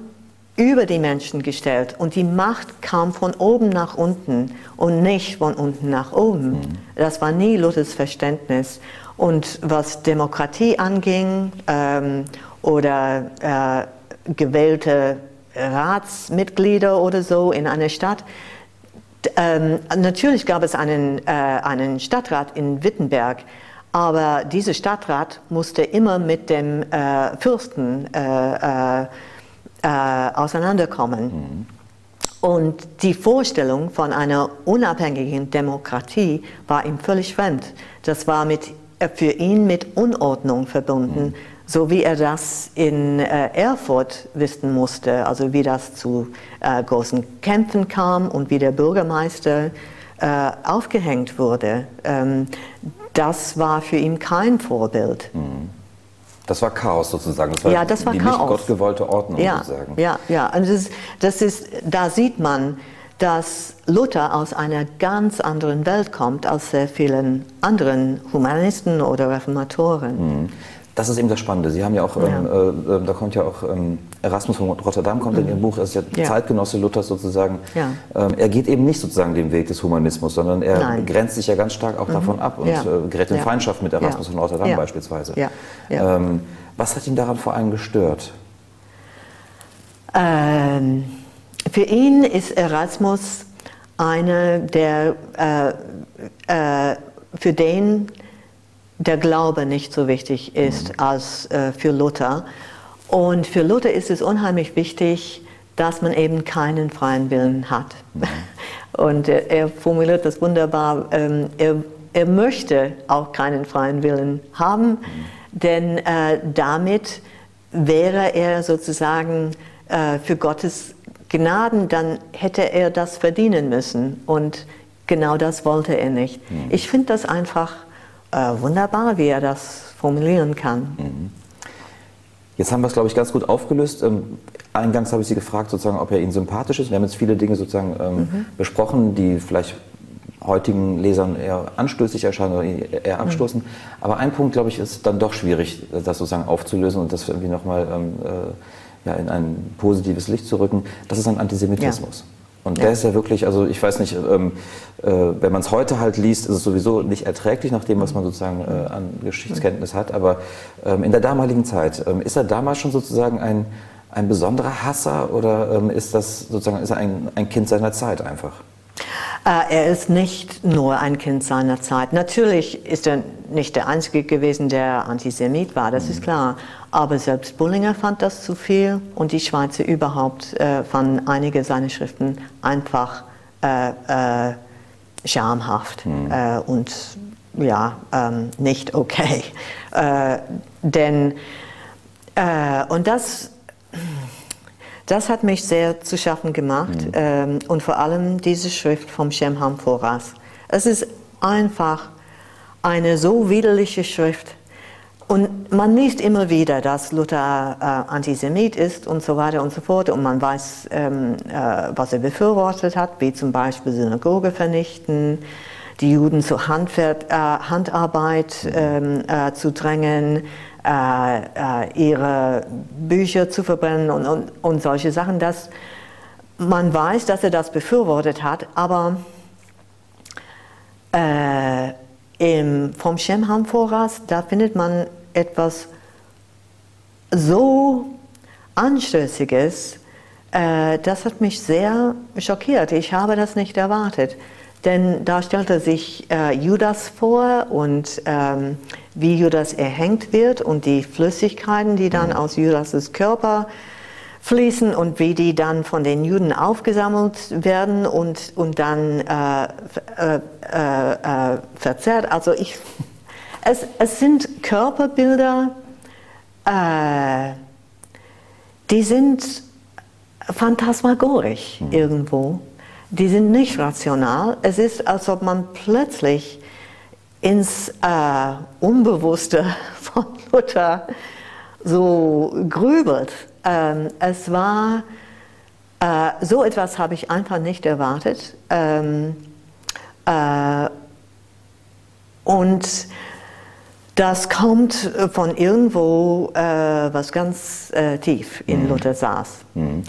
über die Menschen gestellt und die Macht kam von oben nach unten und nicht von unten nach oben. Mhm. Das war nie Luthers Verständnis. Und was Demokratie anging ähm, oder äh, gewählte Ratsmitglieder oder so in einer Stadt, ähm, natürlich gab es einen, äh, einen Stadtrat in Wittenberg, aber dieser Stadtrat musste immer mit dem äh, Fürsten äh, äh, äh auseinanderkommen. Mhm. Und die Vorstellung von einer unabhängigen Demokratie war ihm völlig fremd. Das war mit, äh, für ihn mit Unordnung verbunden, mhm. so wie er das in äh, Erfurt wissen musste, also wie das zu großen Kämpfen kam und wie der Bürgermeister aufgehängt wurde. Ähm, das war für ihn kein Vorbild. Mhm. Das war Chaos sozusagen. Das war ja, das war die Chaos. nicht gottgewollte Ordnung ja, sozusagen. Ja, ja. Und das ist, das ist, da sieht man, dass Luther aus einer ganz anderen Welt kommt als sehr vielen anderen Humanisten oder Reformatoren. Mhm. Das ist eben das Spannende. Sie haben ja auch, ja. Ähm, äh, äh, da kommt ja auch ähm, Erasmus von Rotterdam kommt mhm. in Ihrem Buch, er ist ja, ja. Zeitgenosse Luthers sozusagen. Ja. Ähm, er geht eben nicht sozusagen den Weg des Humanismus, sondern er Nein. grenzt sich ja ganz stark auch mhm. davon ab und äh, gerät in Feindschaft mit Erasmus von Rotterdam beispielsweise. Ähm, was hat ihn daran vor allem gestört? Ähm, für ihn ist Erasmus einer, der, äh, äh, für den der Glaube nicht so wichtig ist mhm. als äh, für Luther. Und für Luther ist es unheimlich wichtig, dass man eben keinen freien Willen hat. Mhm. Und er, er, formuliert das wunderbar. Ähm, er, er, möchte auch keinen freien Willen haben, mhm. denn äh, damit wäre er sozusagen äh, für Gottes Gnaden, dann hätte er das verdienen müssen. Und genau das wollte er nicht. Mhm. Ich finde das einfach äh, wunderbar, wie er das formulieren kann. Jetzt haben wir es, glaube ich, ganz gut aufgelöst. Ähm, eingangs habe ich Sie gefragt, sozusagen, ob er Ihnen sympathisch ist. Wir haben jetzt viele Dinge sozusagen ähm, mhm. besprochen, die vielleicht heutigen Lesern eher anstößig erscheinen oder eher mhm. abstoßen. Mhm. Aber ein Punkt, glaube ich, ist dann doch schwierig, das sozusagen aufzulösen und das irgendwie nochmal ähm, äh, ja, in ein positives Licht zu rücken. Das ist ein Antisemitismus. Ja. Und ja. der ist ja wirklich, also ich weiß nicht, ähm, äh, wenn man es heute halt liest, ist es sowieso nicht erträglich nach dem, was man sozusagen äh, an Geschichtskenntnis hat. Aber ähm, in der damaligen Zeit, ähm, ist er damals schon sozusagen ein, ein besonderer Hasser oder ähm, ist das sozusagen ist er ein, ein Kind seiner Zeit einfach? Äh, er ist nicht nur ein Kind seiner Zeit. Natürlich ist er nicht der Einzige gewesen, der Antisemit war, das mhm. ist klar. Aber selbst Bullinger fand das zu viel und die Schweizer überhaupt äh, fanden einige seiner Schriften einfach äh, äh, schamhaft mhm. und ja, ähm, nicht okay. Äh, denn, äh, und das das hat mich sehr zu schaffen gemacht mhm. ähm, und vor allem diese Schrift vom Shemham Foras. Es ist einfach eine so widerliche Schrift. Und man liest immer wieder, dass Luther äh, Antisemit ist und so weiter und so fort. Und man weiß, ähm, äh, was er befürwortet hat, wie zum Beispiel Synagoge vernichten, die Juden zur Handwer äh, Handarbeit ähm, äh, zu drängen, äh, äh, ihre Bücher zu verbrennen und, und, und solche Sachen, dass man weiß, dass er das befürwortet hat, aber äh, im, vom Shemham Voras, da findet man etwas so Anstößiges, äh, das hat mich sehr schockiert. Ich habe das nicht erwartet. Denn da stellte sich äh, Judas vor und ähm, wie Judas erhängt wird und die Flüssigkeiten, die dann aus Judas' Körper fließen und wie die dann von den Juden aufgesammelt werden und, und dann äh, äh, äh, äh verzehrt. Also ich, es, es sind Körperbilder, äh, die sind phantasmagorisch mhm. irgendwo die sind nicht rational. Es ist, als ob man plötzlich ins äh, Unbewusste von Luther so grübelt. Ähm, es war, äh, so etwas habe ich einfach nicht erwartet. Ähm, äh, und das kommt von irgendwo, äh, was ganz äh, tief in mhm. Luther saß. Mhm.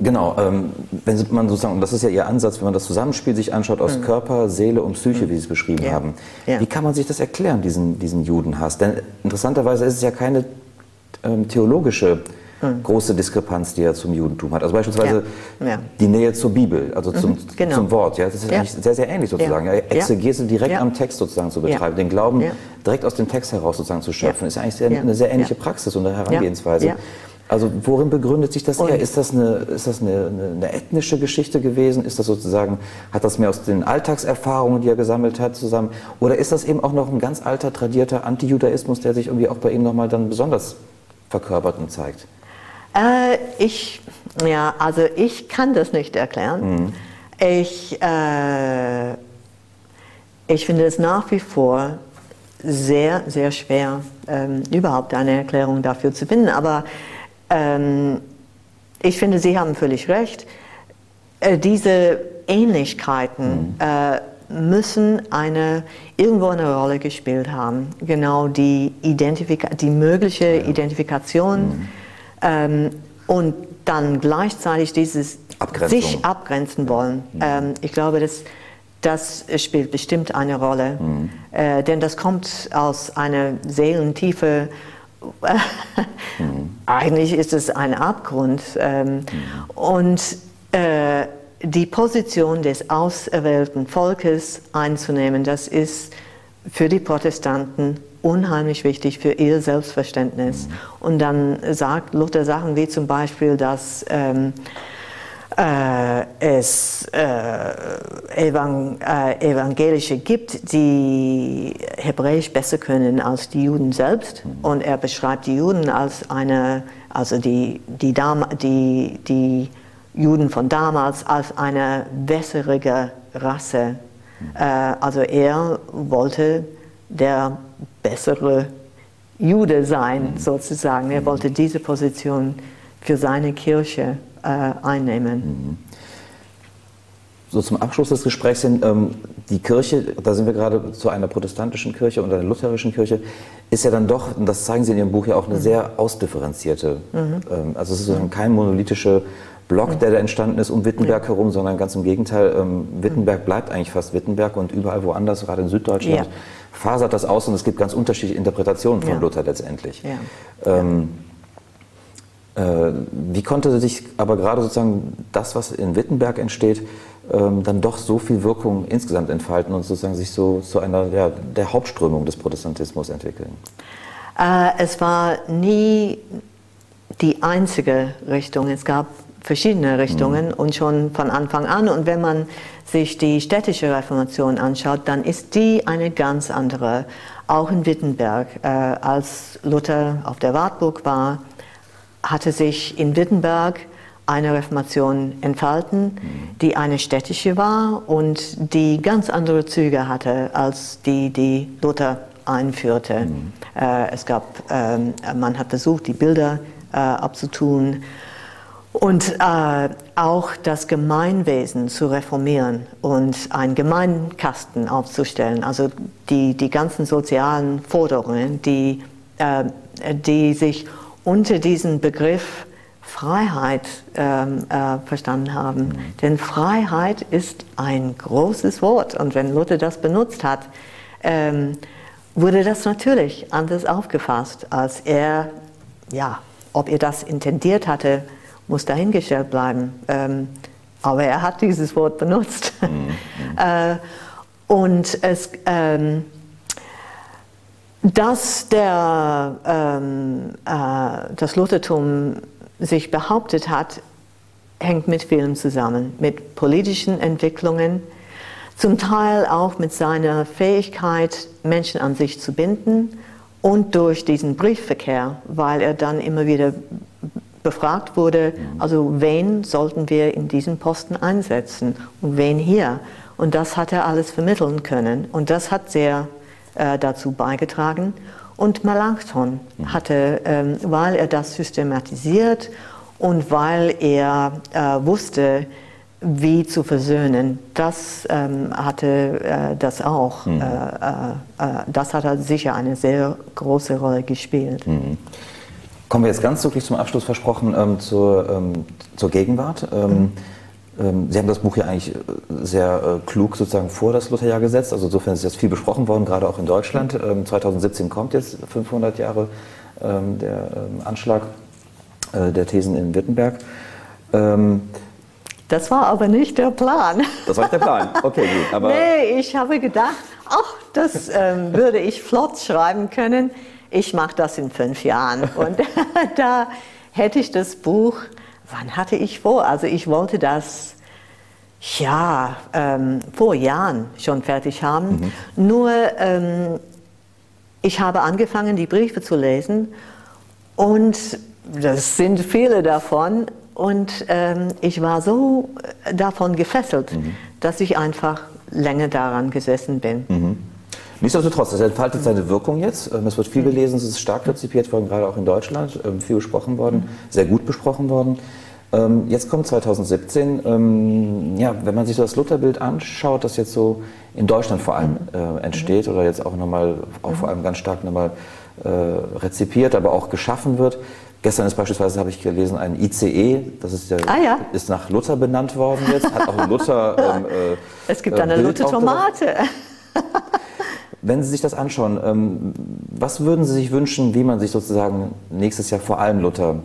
Genau, ähm, wenn man sozusagen, und das ist ja Ihr Ansatz, wenn man das Zusammenspiel sich anschaut aus mhm. Körper, Seele und Psyche, mhm. wie Sie es beschrieben ja. haben, ja. wie kann man sich das erklären, diesen, diesen Judenhass? Denn interessanterweise ist es ja keine ähm, theologische mhm. große Diskrepanz, die er zum Judentum hat. Also beispielsweise ja. die Nähe zur Bibel, also zum, mhm. genau. zum Wort. Ja, das ist eigentlich sehr, sehr ähnlich sozusagen. Ja. Exegese direkt am Text sozusagen zu betreiben, den Glauben direkt aus dem Text heraus sozusagen zu schöpfen, ist eigentlich sehr, eine sehr ähnliche Praxis und eine Herangehensweise. Also worin begründet sich das eher? Ist das, eine, ist das eine, eine, eine, ethnische Geschichte gewesen? Ist das sozusagen, hat das mehr aus den Alltagserfahrungen, die er gesammelt hat, zusammen? Oder ist das eben auch noch ein ganz alter, tradierter Antijudaismus, der sich irgendwie auch bei ihm nochmal dann besonders verkörpert und zeigt? Äh, ich, ja, also ich kann das nicht erklären. Mhm. Ich, äh, ich finde es nach wie vor sehr, sehr schwer, ähm, überhaupt eine Erklärung dafür zu finden. Aber ähm, ich finde, Sie haben völlig recht. Äh, diese Ähnlichkeiten mhm. äh, müssen eine, irgendwo eine Rolle gespielt haben. Genau die, Identifika die mögliche ja. Identifikation mhm. Ähm, und dann gleichzeitig dieses sich abgrenzen wollen. Mhm. Ähm, ich glaube, das, das spielt bestimmt eine Rolle, mhm. äh, denn das kommt aus einer Seelentiefe mhm. eigentlich ist es ein Abgrund. Ähm, mhm. Und äh, die Position des auserwählten Volkes einzunehmen, das ist für die Protestanten unheimlich wichtig für ihr Selbstverständnis. Und dann sagt Luther Sachen wie zum Beispiel, dass ähm, äh, es äh, Evang äh, Evangelische gibt, die Hebräisch besser können als die Juden selbst. Und er beschreibt die Juden als eine, also die, die, Dam die, die Juden von damals als eine bessere Rasse. Äh, also er wollte der bessere Jude sein, sozusagen. Er wollte diese Position für seine Kirche äh, einnehmen. So zum Abschluss des Gesprächs hin, ähm, die Kirche, da sind wir gerade zu einer protestantischen Kirche und einer lutherischen Kirche, ist ja dann doch, und das zeigen Sie in Ihrem Buch ja auch, eine mhm. sehr ausdifferenzierte. Mhm. Ähm, also es ist sozusagen kein monolithischer Block, der da entstanden ist um Wittenberg ja. herum, sondern ganz im Gegenteil, ähm, Wittenberg bleibt eigentlich fast Wittenberg und überall woanders, gerade in Süddeutschland, ja. fasert das aus und es gibt ganz unterschiedliche Interpretationen von ja. Luther letztendlich. Ähm, äh, wie konnte sich aber gerade sozusagen das, was in Wittenberg entsteht, ähm, dann doch so viel Wirkung insgesamt entfalten und sozusagen sich so zu einer der Hauptströmung des Protestantismus entwickeln? Äh, es war nie die einzige Richtung. Es gab verschiedene Richtungen mhm. und schon von Anfang an. Und wenn man sich die städtische Reformation anschaut, dann ist die eine ganz andere. Auch in Wittenberg, äh, als Luther auf der Wartburg war, hatte sich in Wittenberg eine Reformation entfalten, mhm. die eine städtische war und die ganz andere Züge hatte als die, die Luther einführte. Mhm. Äh, es gab, äh, man hat versucht, die Bilder äh, abzutun und äh, auch das Gemeinwesen zu reformieren und einen Gemeinkasten aufzustellen, also die, die ganzen sozialen Forderungen, die, äh, die sich unter diesem Begriff Freiheit ähm, äh, verstanden haben. Mhm. Denn Freiheit ist ein großes Wort und wenn Luther das benutzt hat, ähm, wurde das natürlich anders aufgefasst, als er, ja, ob er das intendiert hatte, muss dahingestellt bleiben. Ähm, aber er hat dieses Wort benutzt. Mhm. äh, und es, ähm, dass der, ähm, äh, das Luthertum sich behauptet hat, hängt mit vielem zusammen, mit politischen Entwicklungen, zum Teil auch mit seiner Fähigkeit, Menschen an sich zu binden und durch diesen Briefverkehr, weil er dann immer wieder befragt wurde, also wen sollten wir in diesen Posten einsetzen und wen hier. Und das hat er alles vermitteln können und das hat sehr äh, dazu beigetragen. Und Melanchthon hatte, ähm, weil er das systematisiert und weil er äh, wusste, wie zu versöhnen, das ähm, hatte äh, das auch, mhm. äh, äh, äh das hat er sicher eine sehr große Rolle gespielt. Mhm. Kommen wir jetzt ganz wirklich zum Abschluss versprochen ähm, zur, ähm, zur Gegenwart. Ähm, ähm, Sie haben das Buch ja eigentlich äh, sehr äh, klug sozusagen vor das Lutherjahr gesetzt. Also insofern ist jetzt viel besprochen worden, gerade auch in Deutschland. 2017 ähm, kommt jetzt 500 Jahre ähm, der Anschlag äh, der Thesen in Wittenberg. Das war aber nicht der Plan. Das war nicht der Plan. Okay, gut. Aber nee, ich habe gedacht, ach, das ähm, würde ich flott schreiben können ich mache das in fünf Jahren. Und da hätte ich das Buch, wann hatte ich vor? Also ich wollte das ja, ähm, vor Jahren schon fertig haben. Mhm. Nur ähm, ich habe angefangen, die Briefe zu lesen und das sind viele davon und ähm, ich war so davon gefesselt, mhm. dass ich einfach länger daran gesessen bin. Mhm. Nichtsdestotrotz, es entfaltet seine Wirkung jetzt. Ähm, es wird viel gelesen, es ist stark rezipiert worden, gerade auch in Deutschland, ähm, viel besprochen worden, sehr gut besprochen worden. Ähm, jetzt kommt 2017, ja, wenn man sich das Lutherbild anschaut, das jetzt so in Deutschland vor allem äh, entsteht oder jetzt auch nochmal, auch vor allem ganz stark nochmal äh, rezipiert, aber auch geschaffen wird. Gestern ist beispielsweise, habe ich gelesen, ein ICE, das ist, der, ah, ja. ist nach Luther benannt worden jetzt, hat auch Luther. Ähm, äh, es gibt eine Luther-Tomate. Wenn Sie sich das anschauen, ähm, was würden Sie sich wünschen, wie man sich sozusagen nächstes Jahr vor allem Luther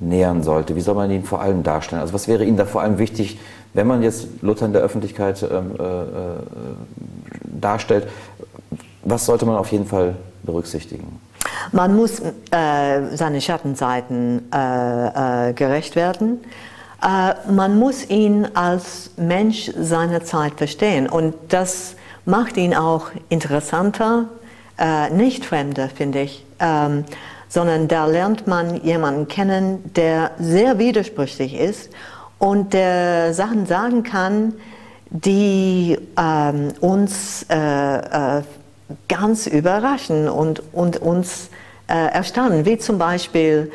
nähern sollte? Wie soll man ihn vor allem darstellen? Also was wäre Ihnen da vor allem wichtig, wenn man jetzt Luther in der Öffentlichkeit ähm, äh, äh, darstellt? Was sollte man auf jeden Fall berücksichtigen? Man muss äh, seine Schattenseiten äh, äh, gerecht werden. Äh, man muss ihn als Mensch seiner Zeit verstehen und das macht ihn auch interessanter, nicht fremder, finde ich. Ähm, sondern da lernt man jemanden kennen, der sehr widersprüchlich ist und der Sachen sagen kann, die ähm, uns äh, äh, ganz überraschen und, und uns äh, erstaunen, wie zum Beispiel,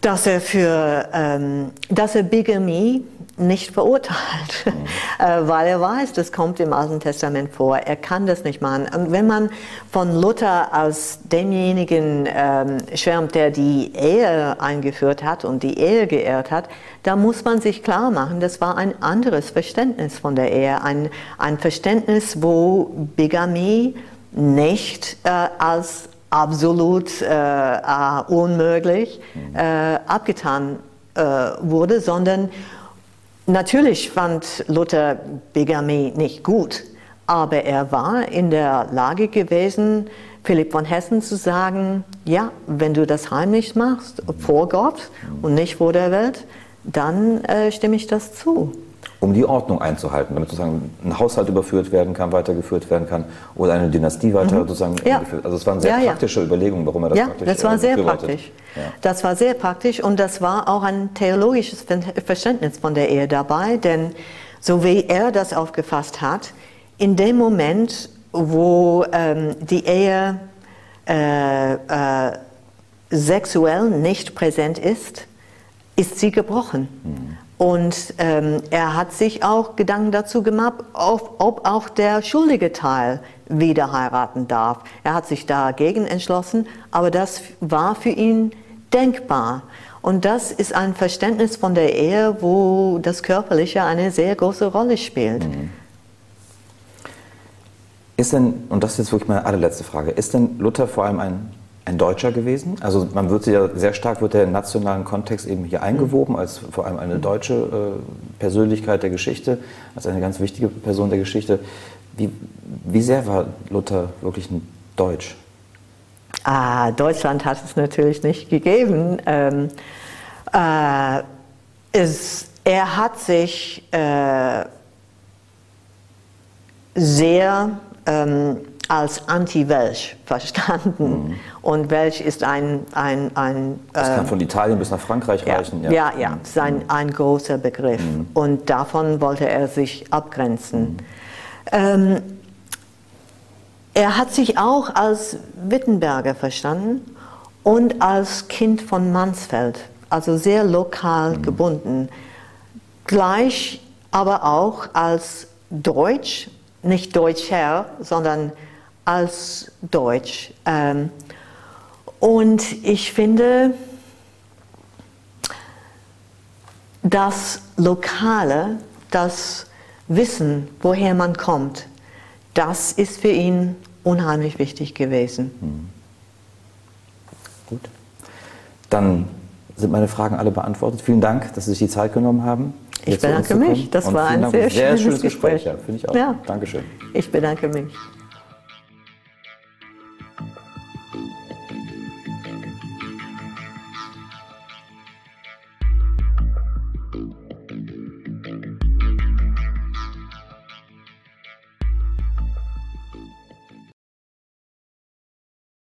dass er für ähm, dass er Bigamie nicht verurteilt, mhm. Äh, weil er weiß, das kommt im Alten Testament vor. Er kann das nicht machen. Und wenn man von Luther als demjenigen ähm, schwärmt, der die Ehe eingeführt hat und die Ehe geehrt hat, da muss man sich klar machen, das war ein anderes Verständnis von der Ehe, ein, ein Verständnis, wo Bigamie nicht äh, als absolut äh, äh unmöglich mhm. äh, abgetan äh, wurde, sondern Natürlich fand Luther Bigamie nicht gut, aber er war in der Lage gewesen, Philipp von Hessen zu sagen, ja, wenn du das heimlich machst, vor Gott und nicht vor der Welt, dann äh, stimme ich das zu um die Ordnung einzuhalten, damit sozusagen ein Haushalt überführt werden kann, weitergeführt werden kann oder eine Dynastie weiter mhm. sozusagen ja. Also es waren sehr ja, praktische ja. Überlegungen, warum er das ja, praktisch das war äh, sehr praktisch. Das war sehr praktisch und das war auch ein theologisches Verständnis von der Ehe dabei, denn so wie er das aufgefasst hat, in dem Moment, wo ähm, die Ehe äh, äh, sexuell nicht präsent ist, ist sie gebrochen. Mhm. Und ähm, er hat sich auch Gedanken dazu gemacht, ob, ob, auch der schuldige Teil wieder heiraten darf. Er hat sich dagegen entschlossen, aber das war für ihn denkbar. Und das ist ein Verständnis von der Ehe, wo das Körperliche eine sehr große Rolle spielt. Mhm. Ist denn, und das ist jetzt wirklich meine allerletzte Frage, ist denn Luther vor allem ein ein Deutscher gewesen. Also man wird ja sehr stark wird der nationalen Kontext eben hier eingewoben als vor allem eine deutsche äh, Persönlichkeit der Geschichte, als eine ganz wichtige Person der Geschichte. Wie, wie sehr war Luther wirklich ein Deutsch? Ah, Deutschland hat es natürlich nicht gegeben. Ähm, äh, es, er hat sich äh, sehr ähm, als Anti-Welsch verstanden. Mhm. Und Welsch ist ein... ein, ein das kann äh, von Italien bis nach Frankreich ja, reichen. Ja, ja, ja ist ein, ein großer Begriff. Mhm. Und davon wollte er sich abgrenzen. Mhm. Ähm, er hat sich auch als Wittenberger verstanden und als Kind von Mansfeld, also sehr lokal mhm. gebunden. Gleich aber auch als Deutsch, nicht Deutscher, sondern als Deutsch. Ähm, und ich finde, das Lokale, das Wissen, woher man kommt, das ist für ihn unheimlich wichtig gewesen. Hm. Gut. Dann sind meine Fragen alle beantwortet. Vielen Dank, dass Sie sich die Zeit genommen haben. Ich bedanke mich. Das war ein sehr, sehr schönes, schönes Gespräch. Gespräch. Ja, finde ich auch. Ja. Dankeschön. Ich bedanke mich.